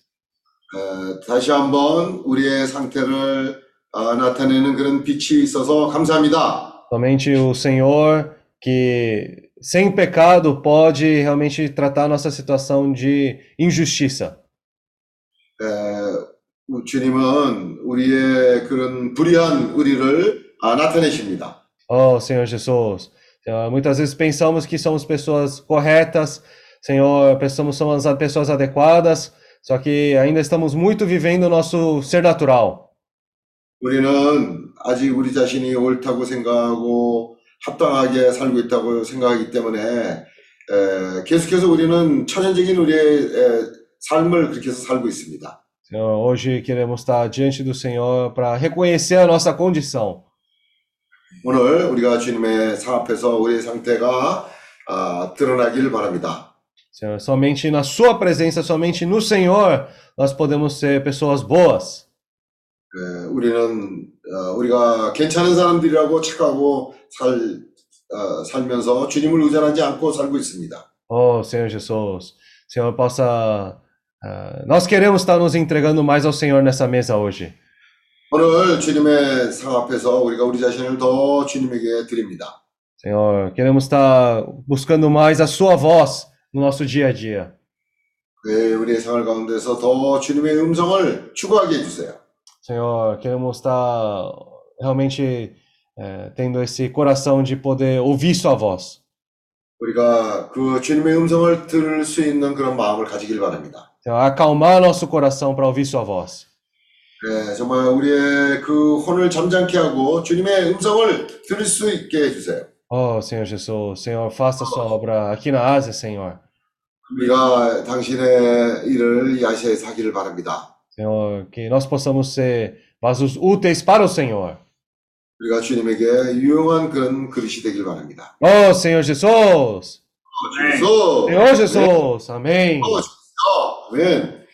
어, 다시 한번 우리의 상태를 어, 나타내는 그런 빛이 있어서 감사합니다. Somente o Senhor, que sem pecado pode realmente tratar a nossa situação de injustiça. 에, 주님은 우리의 그런 불의한 우리를 아, 나타내십니다. Oh, Senhor Jesus. Senhor, muitas vezes pensamos que somos pessoas corretas, Senhor, pensamos que somos as pessoas adequadas, só que ainda estamos muito vivendo o nosso ser natural. 우리는 아직 우리 자신이 옳다고 생각하고 합당하게 살고 있다고 생각하기 때문에 에, 계속해서 우리는 천연적인 우리의 에, 삶을 그렇게 해서 살고 있습니다. Senhor, hoje queremos estar diante do Senhor para reconhecer a nossa condição. 오늘 우리가 주님의 상 앞에서 우리의 상태가 아, 드러나길 바랍니다. Senhor, somente na Sua presença, somente no Senhor, nós podemos ser pessoas boas. 에, 우리는 어, 우리가 괜찮은 사람들이라고 착하고 살 어, 살면서 주님을 의존하지 않고 살고 있습니다. Oh, Senhor Jesus, Senhor possa. ah, nós queremos estar nos entregando mais ao Senhor nessa mesa hoje. 오늘 주님의 상 앞에서 우리가 우리 자신을 더 주님에게 드립니다. Senhor, queremos estar buscando mais a Sua voz no nosso dia a dia. 네, 우리의 생활 가운데서 더 주님의 음성을 추구하게 해 주세요. Senhor, queremos estar realmente eh, tendo esse coração de poder ouvir Sua voz. 우리가 그 주님의 음성을 들을 수 있는 그런 마음을 가지길 바랍니다. Senhor, acalmar nosso coração para ouvir Sua voz. 네, 정말 우리의 그 혼을 잠잠케 하고 주님의 음성을 들을 수 있게 해주세요. Oh, Senhor Jesus, Senhor, faça Sua obra aqui na Ásia, Senhor. 우리가 당신의 일을 이 아시아에서 하기를 바랍니다. Senhor, que nós possamos ser vasos úteis para o Senhor. 우리가 주님에게 유용한 그런 그릇이 되길 바랍니다. Oh, Senhor Jesus! Senhor Jesus! Amém! 아멘.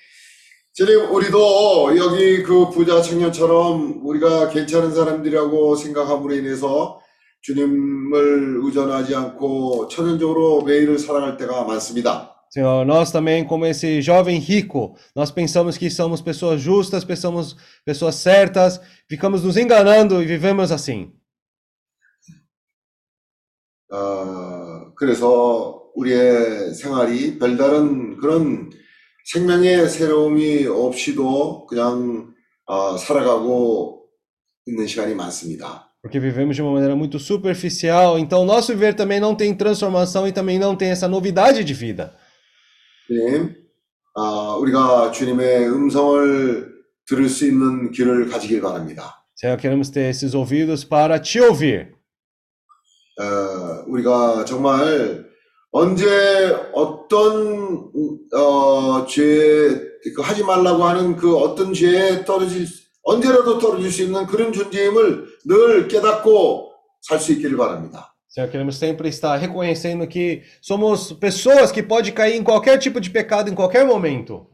주님, 우리도 여기 그 부자 청년처럼 우리가 괜찮은 사람들이라고 생각함으로 인해서 주님을 의존하지 않고 천연적으로 매일을 살아갈 때가 많습니다. Senhor, nós também, como esse jovem rico, nós pensamos que somos pessoas justas, pensamos pessoas certas, ficamos nos enganando e vivemos assim. 어, 그래서 우리의 생활이 별다른 그런 생명의 새로움이 없이도 그냥 어, 살아가고 있는 시간이 많습니다. Porque vivemos de uma maneira muito superficial, então o nosso viver também não tem transformação e também não tem essa novidade de vida. 주님, 아, 우리가 주님의 음성을 들을 수 있는 귀를 가지길 바랍니다. Senhor, queremos ter esses ouvidos para te ouvir. 어, 우리가 정말 언제 어떤 어, 죄, 그 하지 말라고 하는 그 어떤 죄에 떨어질 수- 언제라도 떨어질 수 있는 그런 존재임을 늘 깨닫고 살 수 있기를 바랍니다. Senhor, queremos sempre estar reconhecendo que somos pessoas que podem cair em qualquer tipo de pecado em qualquer momento.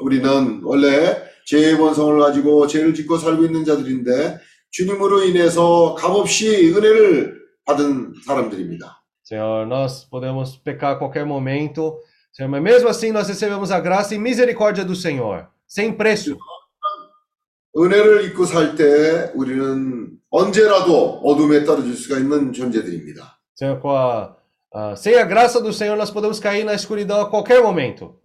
우리는 원래 죄의 본성을 가지고 죄를 짓고 살고 있는 자들인데 주님으로 인해서 값없이 은혜를 받은 사람들입니다. Senhor, nós podemos pecar a qualquer momento, Senhor, mas mesmo assim nós recebemos a graça e misericórdia do Senhor, sem preço. 은혜를 입고 살 때 우리는 언제라도 어둠에 떨어질 수가 있는 존재들입니다. Senhor, com a, a- sem a graça do Senhor, nós podemos cair na escuridão a qualquer momento.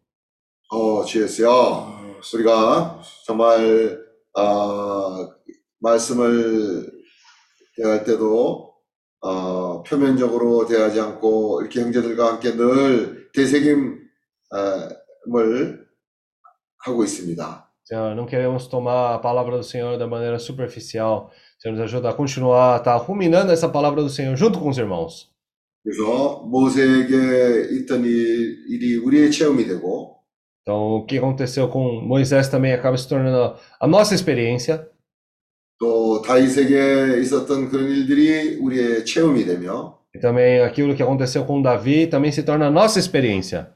어, 주였어요. 우리가 정말 어, 말씀을 대할 때도 어, 표면적으로 대하지 않고 이렇게 형제들과 함께 늘 대책임을 하고 있습니다. Senhor, não queremos tomar a palavra do Senhor da maneira superficial. Senhor, nos ajuda a continuar a estar ruminando essa palavra do Senhor junto com os irmãos. 그래서 모세에게 있던 일, 일이 우리의 체험이 되고 Então, o que aconteceu com Moisés também acaba se tornando a nossa experiência. 또 다윗에게 있었던 그런 일들이 우리의 체험이 되며 E também aquilo que aconteceu com Davi também se torna a nossa experiência.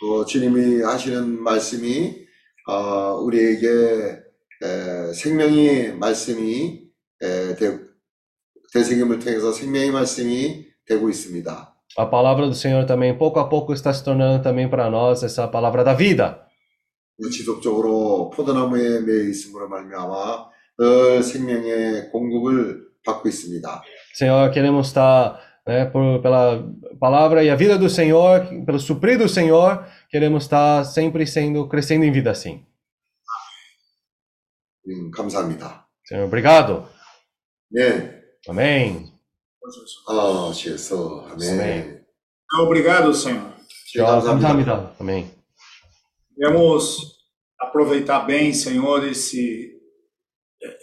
또 주님이 하시는 말씀이 어, 우리에게 에, 생명의 말씀이 에, 대, 대생임을 통해서 생명의 말씀이 되고 있습니다. A palavra do Senhor também, pouco a pouco, está se tornando também para nós essa palavra da vida. 지속적으로 포도나무에 매여 있음으로 말미암아 늘 생명의 공급을 받고 있습니다. Senhor, queremos estar, né, por, pela palavra e a vida do Senhor, pelo suprir do Senhor, queremos estar sempre sendo, crescendo em vida assim. 음, 감사합니다. Senhor, obrigado. 네, Amém. 아, 주여서 아멘. 아멘. Obrigado, Senhor. 네, 감사합니다. 감사합니다. Amém. Queremos aproveitar bem, Senhor, esse,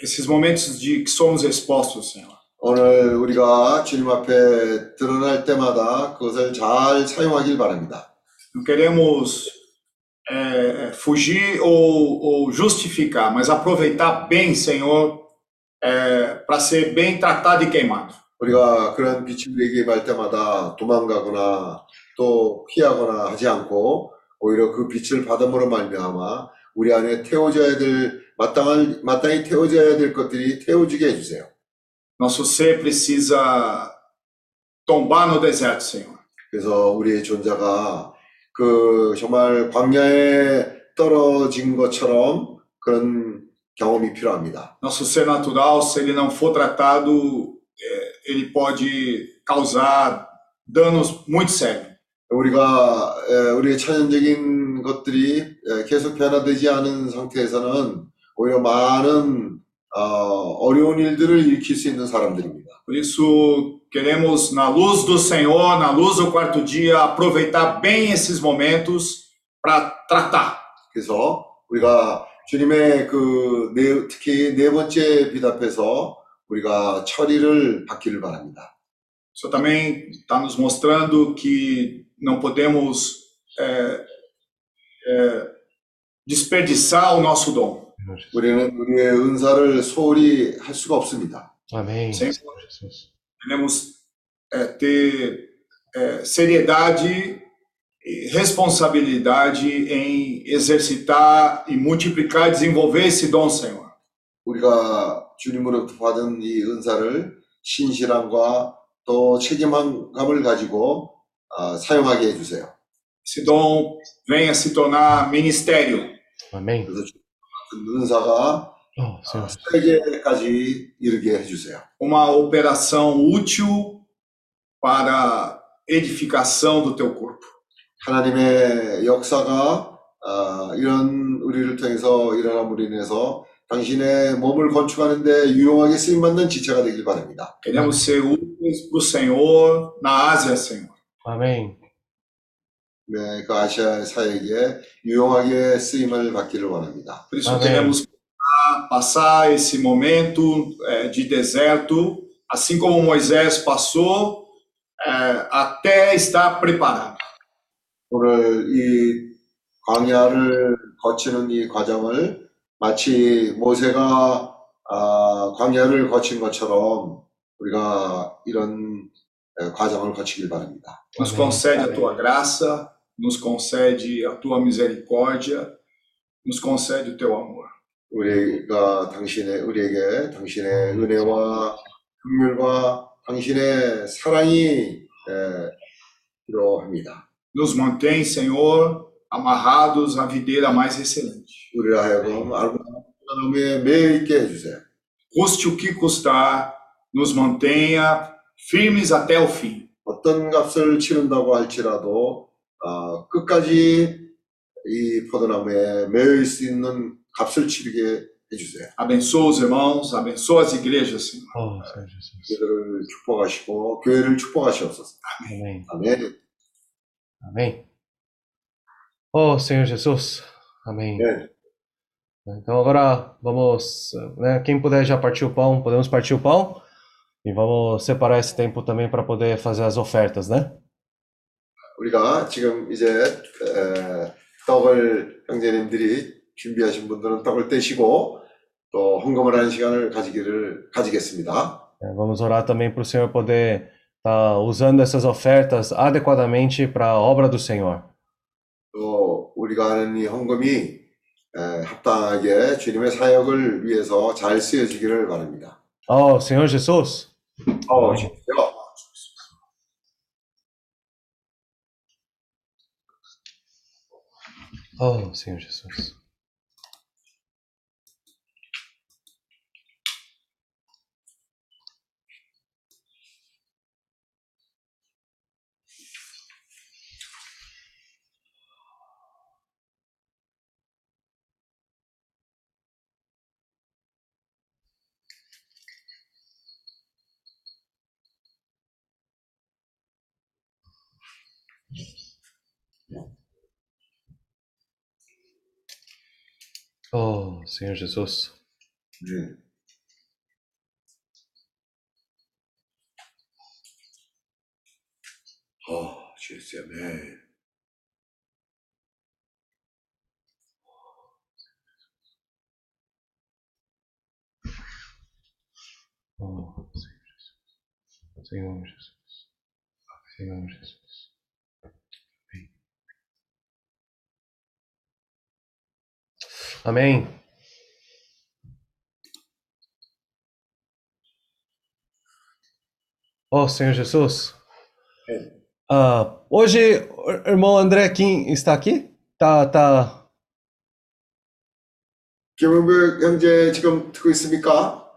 esses momentos de que somos expostos, Senhor. 오늘 우리가 주님 앞에 드러날 때마다 그것을 잘 사용하길 바랍니다. Não queremos é, fugir ou, ou justificar, mas aproveitar bem, Senhor, para ser bem tratado e queimado. 우리가 그런 우리에게 임할 때마다 도망가거나 또 피하거나 하지 않고 오히려 그 빛을 받음으로 말미암아 우리 안에 태워져야 될 마땅한 마땅히 태워져야 될 것들이 태워지게 해주세요. Nosso ser precisa tombar no deserto, Senhor. 그래서 우리의 존재가 그 정말 광야에 떨어진 것처럼 그런 경험이 필요합니다. Nosso ser natural, se ele não for tratado, é, ele pode causar danos muito sérios. 우리가 에, 우리의 천연적인 것들이 에, 계속 변화되지 않은 상태에서는 오히려 많은 어, 어려운 일들을 일으킬 수 있는 사람들입니다. Por isso, queremos, na luz do Senhor, na luz do quarto dia, aproveitar bem esses momentos para tratar. 그래서 우리가 주님의 그 네, 특히 네 번째 빛 앞에서 우리가 처리를 받기를 바랍니다. O Senhor também está nos mostrando que não podemos é, é, desperdiçar o nosso dom. 우리는 우리의 은사를 소홀히 할 수가 없습니다. Amém. Sim. Senhor Jesus. Devemos é, ter é, seriedade e responsabilidade em exercitar e multiplicar, desenvolver esse dom, Senhor. 우리가 주님으로부터 받은 이 은사를 신실함과 또 책임감을 가지고 아, 사용하게 해주세요. Esse dom venha se tornar ministério. Amém. 그래서 주님 같은 은사가 Oh, Senhor. 세계까지 이르게 해주세요. uma operação útil para edificação do teu corpo. 하나님의 역사가 아, 이런 우리를 통해서 일어남으로 인해서 당신의 몸을 건축하는데 유용하게 쓰임받는 지체가 되길 바랍니다. Queremos ser úteis para o Senhor na Ásia, Senhor. Amém. 네, 그 아시아 사역에 유용하게 쓰임을 받기를 원합니다. Por isso Amém. queremos passar- passar esse momento eh, de deserto, assim como Moisés passou, eh, até estar preparado. 오늘 이 광야를 거치는 이 과정을 마치 모세가 아, 광야를 거친 것처럼 우리가 이런 에, 과정을 거치길 바랍니다. Nos concede a tua graça, nos concede a tua misericórdia, nos concede o teu amor. 우리가 당신의 우리에게 당신의 은혜와 긍휼과 당신의 사랑이 에, 필요합니다. Nos mantém, Senhor, amarrados à videira mais excelente. 우리를 하여금 알고 나무에 매여 있게 해주세요. Custe o que custar, nos mantenha firmes até o fim. 어떤 값을 치른다고 할지라도 아, 끝까지 이 포도나무에 매여 있을 수 있는 값을 치르게 해주세요. Abençoa os irmãos, abençoa as igrejas, Senhor. 어, Senhor Jesus. 그들을 축복하시고 교회를 축복하시옵소서. Amém. 아멘. Amém. Oh, Senhor Jesus. Amém. 네. Então agora vamos, né, quem puder já partir o pão, podemos partir o pão e vamos separar esse tempo também para poder fazer as ofertas, né? 우리가 지금 이제 에, 떡을 형제님들이 준비하신 분들은 떡을 떼시고 또 헌금을 하는 시간을 가지기를 가지겠습니다. É, Vamos orar também para o Senhor poder estar usando essas ofertas adequadamente para a obra do Senhor. 또 우리가 하는 이 헌금이 에, 합당하게 주님의 사역을 위해서 잘 쓰여지기를 바랍니다. Oh, Senhor Jesus. 어, 주여. Oh, Senhor Jesus. Oh, Senhor Jesus. Sim. Oh, Jesus, amém. Oh, Senhor Jesus. Senhor Jesus. Senhor Jesus. Amém. Oh, Senhor Jesus. Ah, hoje, o irmão André Kim está aqui? Tá, tá. 김은배 형제 지금 듣고 있습니까?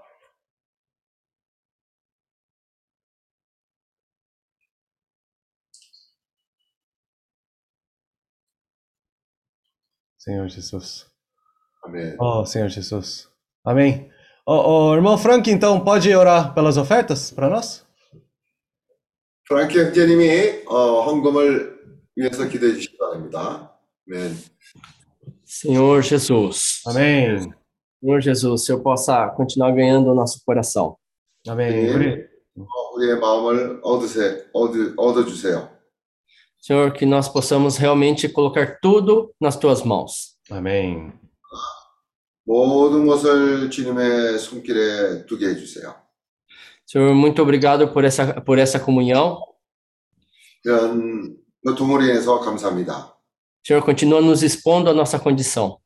Senhor Jesus. 아멘. Oh, Senhor Jesus. Amém. Oh, oh, irmão Frank, então, pode orar pelas ofertas para nós? 프랑키 형제님이 어, 헌금을 위해서 기도해 주시기 바랍니다. 아멘. Senhor Jesus. Amém. Senhor Jesus, se eu possa continuar ganhando o nosso coração. Amém. 네. 우리, 어, 우리의 마음을 얻으세, 얻으, 얻어주세요. Senhor, que nós possamos realmente colocar tudo nas tuas mãos. amém. 모든 것을 주님의 손길에 두게 해주세요. Senhor, muito obrigado por essa, por essa comunhão. 이런 교통으로 인해서 감사합니다. Senhor, continua nos expondo a nossa condição.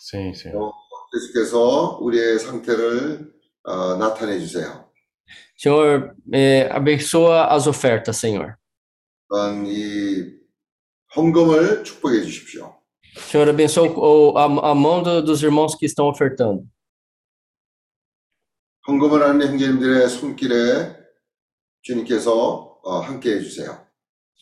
Sim, Senhor. 계속해서 우리의 상태를 어, 나타내 주세요. Senhor, eh, abençoa as ofertas, Senhor. 이 헌금을 축복해 주십시오. Senhor, abençoa o- a, a mão do- dos irmãos que estão ofertando. 헌금을 하는 형제님들의 손길에 주님께서 어, 함께 해주세요.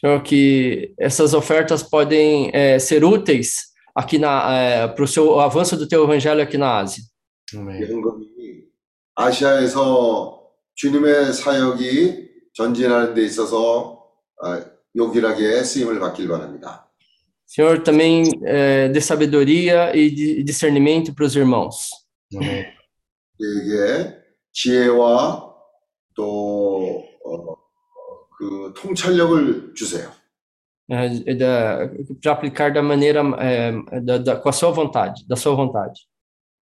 Senhor, que essas ofertas podem eh, ser úteis aqui na para o seu avanço do teu evangelho aqui na Ásia. 이 Amém. 헌금이 아시아에서 주님의 사역이 전진하는 데 있어서 어, 요긴하게 쓰임을 받길 바랍니다. Senhor, também é, dê sabedoria e de- discernimento para os irmãos. 아멘. 우리에게 지혜와 또, 어, 그 통찰력을 주세요. é, da- para aplicar da maneira é, da, da- com a sua vontade, da sua vontade.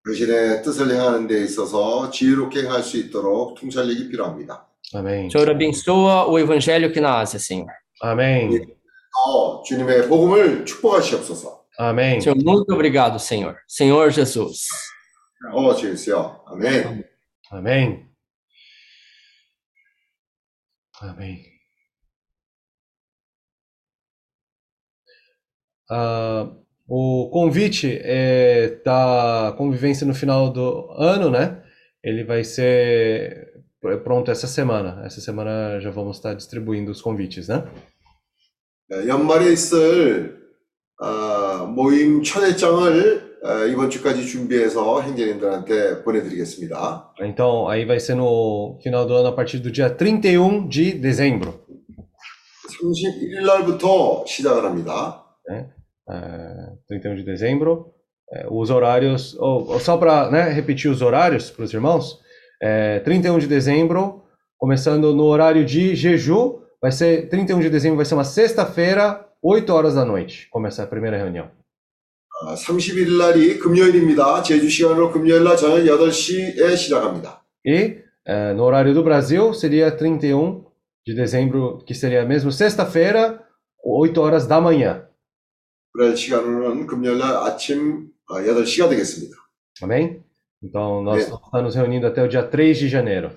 당신의 뜻을 행하는 데 있어서 지혜롭게 행할 수 있도록 통찰력이 필요합니다. 아멘. Senhor, abençoa o evangelho aqui na Ásia, Senhor. 아멘. 어, 주님의 복음을 축복하시옵소서. 아멘. Senhor, muito obrigado, Senhor. Senhor Jesus. 어, 주여. 아멘. Amém. Amém. Ah, o convite é da convivência no final do ano, né? Ele vai ser pr- pronto essa semana. Essa semana já vamos estar distribuindo os convites, né? 네, 연말에 있을 아, 모임 초대장을 아, 이번 주까지 준비해서 행제님들한테 보내드리겠습니다. Então, aí vai ser no final do ano, a partir do dia 31 de dezembro. 31일 날부터 시작을 합니다. É, 31 de dezembro. É, os horários, ou- ou só para repetir os horários para os irmãos, é, 31 de dezembro, começando no horário de Jeju, vai ser 31 de dezembro, vai ser uma sexta-feira, 8 horas da noite, começa a primeira reunião. 아, 31일 날이 금요일입니다. 제주 시간으로 금요일 날 저녁 8시에 시작합니다. E é, no horário do Brasil seria 31 de dezembro, que seria mesmo sexta-feira, 8 horas da manhã. 브라질 시간으로는 금요일 날 아침 아, 8시가 되겠습니다. Amém? Então, nós É. vamos estar nos reunindo até o dia 3 de janeiro.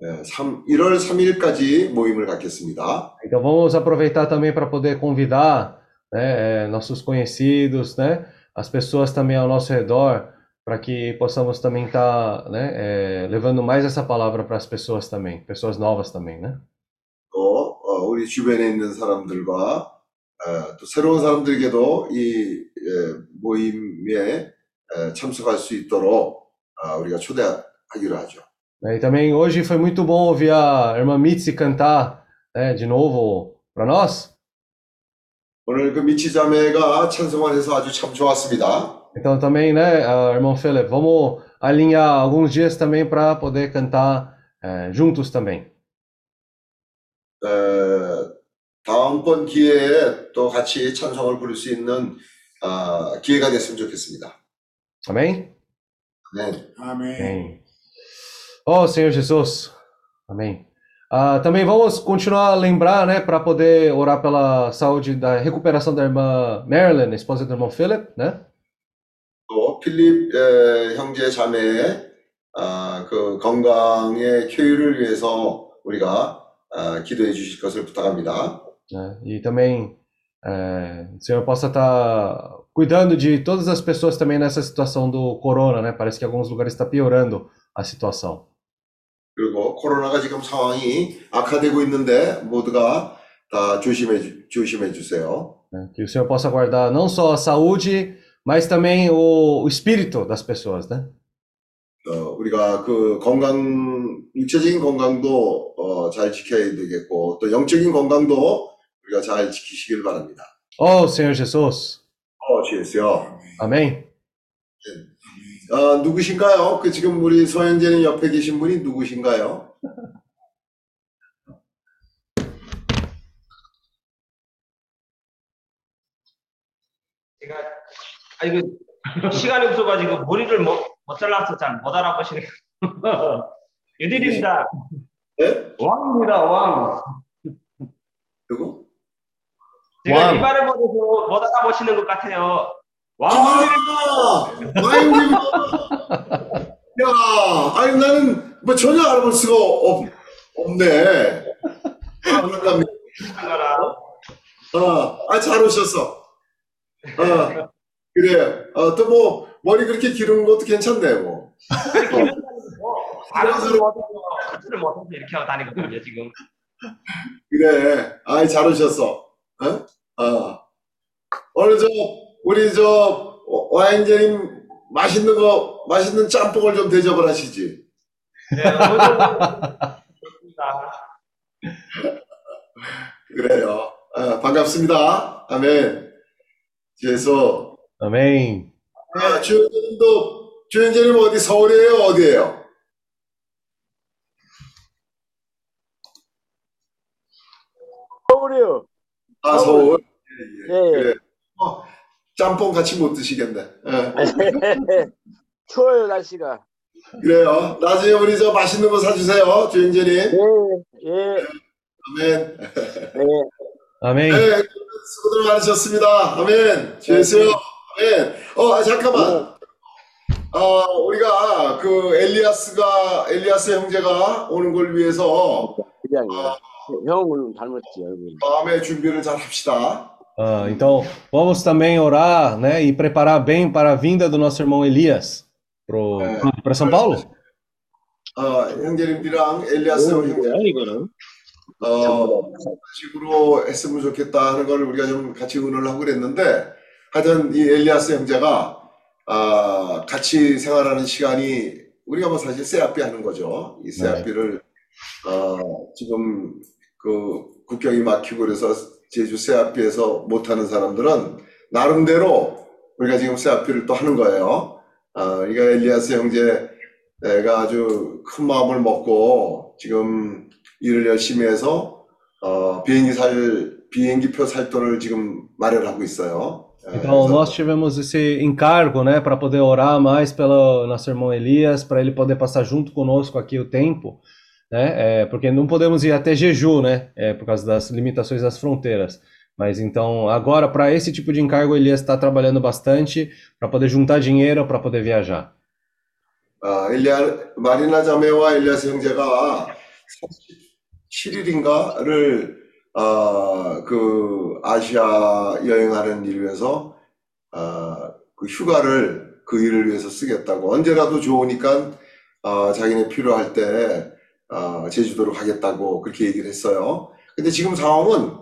네, 3, 1월 3일까지 모임을 갖겠습니다. Então vamos aproveitar também para poder convidar né, eh, nossos conhecidos, né, as pessoas também ao nosso redor, para que possamos também estar né, eh, levando mais essa palavra para as pessoas também, pessoas novas também, né? 또 어, 우리 주변에 있는 사람들과 어, 또 새로운 사람들에게도 이 예, 모임에 에, 참석할 수 있도록 아, 우리가 초대하기로 하죠. E também hoje foi muito bom ouvir a irmã Mitzi cantar né, de novo para nós. 오늘 그 미치 자매가 찬송을 해서 아주 참 좋았습니다. Então também, né, a irmão Philip, vamos alinhar alguns dias também para poder cantar eh, juntos também. 에, 다음번 기회에 또 같이 찬송을 부를 수 있는 아, 기회가 됐으면 좋겠습니다. Amém? 네. Amém. Amém. Oh, Senhor Jesus. Amém. Ah, também vamos continuar a lembrar, né, para poder orar pela saúde da recuperação da irmã Marilyn, esposa do irmão Philip, né? 또 필립 에, 형제 자매의 아, 그 건강의 쾌유를 위해서 우리가 아, 기도해 주실 것을 부탁합니다. Né? E também eh, o Senhor possa estar cuidando de todas as pessoas também nessa situação do corona, né? Parece que em alguns lugares está piorando a situação. 코로나가 지금 상황이 악화되고 있는데 모두가 다 조심해 주- 조심해 주세요. Que o Senhor possa guardar não só a saúde, mas também o, o espírito das pessoas, né? 어, 우리가 그 건강 육체적인 건강도 어, 잘 지켜야 되겠고 또 영적인 건강도 우리가 잘 지키시길 바랍니다. Oh, Senhor Jesus. 어, 주였어요. Amém? 아, 누구신가요? 그 지금 우리 서현재님 옆에 계신 분이 누구신가요? 제가 아 이거 시간이 없어가지고 머리를 못, 못 잘라서 잘 못 알아보시네요. 유딜입니다. 네? 왕입니다. 왕. 누구? 제가 왕. 이발을 못해서 못 알아보시는 것 같아요. 왕. 아, 와인님. 야, 아니 나는 뭐 전혀 알아볼 수가 없, 없네. 반갑습니다. 거라. 어, 아, 잘 오셨어. 어, 그래. 어, 또 뭐, 머리 그렇게 기른 것도 괜찮네, 뭐. 이런 사람이 뭐 알아보를 못해서 이렇게 하고 다니거든요 지금. 그래. 아이, 잘 오셨어. 어? 어. 오늘 저, 우리 저, 어, 와인제님 맛있는 거, 맛있는 짬뽕을 좀 대접을 하시지. 네, 그래요. 어, 반갑습니다. 아멘. 주에서 Amém. 아, 주현재님도 주현재님 어디 서울이에요? 어디예요? 서울이요. 아 서울. 예, 예. 예, 예. 그래. 어, 짬뽕 같이 못 드시겠네. 예. 추워요 날씨가. 그래요. 나중에 우리 저 맛있는 거 사주세요, 주현재님. 예, 예, 아멘. 예. Amém. 네, 수고들 많으셨습니다. 아멘. 주 예수요. 아멘. 어, 아, 잠깐만. 아, 우리가 그 엘리아스가 엘리아스 형제가 오는 걸 위해서 그냥 형을 닮았지 얼굴. 마음의 준비를 잘 합시다. Ah, então, vamos também orar, né, e preparar bem para a vinda do nosso irmão Elias para São Paulo. 어, 형제님들이랑 엘리아스 이거는? 어, 식으로 했으면 좋겠다 하는 걸 우리가 좀 같이 의논을 하고 그랬는데 하여튼 이 엘리아스 형제가 아, 같이 생활하는 시간이 우리가 뭐 사실 세아삐 하는 거죠. 이 세아삐를 어, 지금 그 국경이 막히고 그래서 제주 세아삐에서 못하는 사람들은 나름대로 우리가 지금 세아삐를 또 하는 거예요. 아, 그러니까 엘리아스 형제가 아주 큰 마음을 먹고 지금 일을 열심히 해서 어, 비행기 살 비행기표 살 돈을 지금 마련하고 있어요. 예, Então, nós tivemos esse encargo, né, para poder orar mais pelo nosso irmão Elias, para ele poder passar junto conosco aqui o tempo, né, é, porque não podemos ir até Jeju, né, é, por causa das limitações das fronteiras. Mas então, agora, para esse tipo de encargo, o Elias está trabalhando bastante para poder juntar dinheiro para poder viajar. 아, 엘리아 마리나 자매와 엘리아스 형제가 37일인가를 아, 그 아시아 여행하는 일을 위해서 아, 그 휴가를 그 일을 위해서 쓰겠다고 언제라도 좋으니까 아, 자기네 필요할 때 아, 제주도로 가겠다고 그렇게 얘기를 했어요. 근데 지금 상황은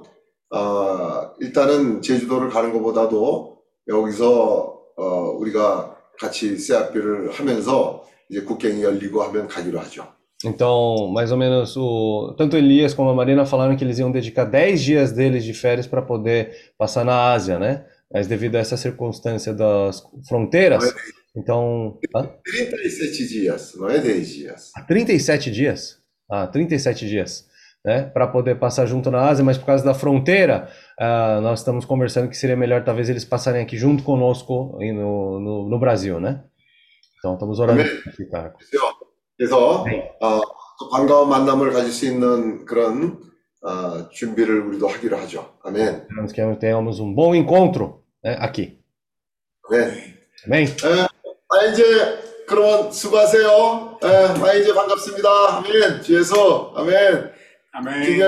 아, 일단은 제주도를 가는 것보다도 여기서 어, 우리가 같이 세아비를 하면서 이제 국경이 열리고 하면 가기로 하죠. Então, mais ou menos, o, tanto Elias como a Marina falaram que eles iam dedicar 10 dias deles de férias para poder passar na Ásia, né? Mas devido a essa circunstância das fronteiras, então. Hã? 37 dias, não é 10 dias. Ah, 37 dias? Ah, 37 dias, né? Para poder passar junto na Ásia, mas por causa da fronteira, ah, nós estamos conversando que seria melhor talvez eles passarem aqui junto conosco aí no, no, no Brasil, né? Então estamos orando Amém. por esse cargo. 그래서 네. 어, 또 반가운 만남을 가질 수 있는 그런 어, 준비를 우리도 하기로 하죠. 아멘. Esperamos que tenhamos um bom encontro né, aqui. 아멘. Amém? 아, 이제 그러면 수고하세요. 예, 아, 이제 반갑습니다. 아멘. 주에서 아멘. 기념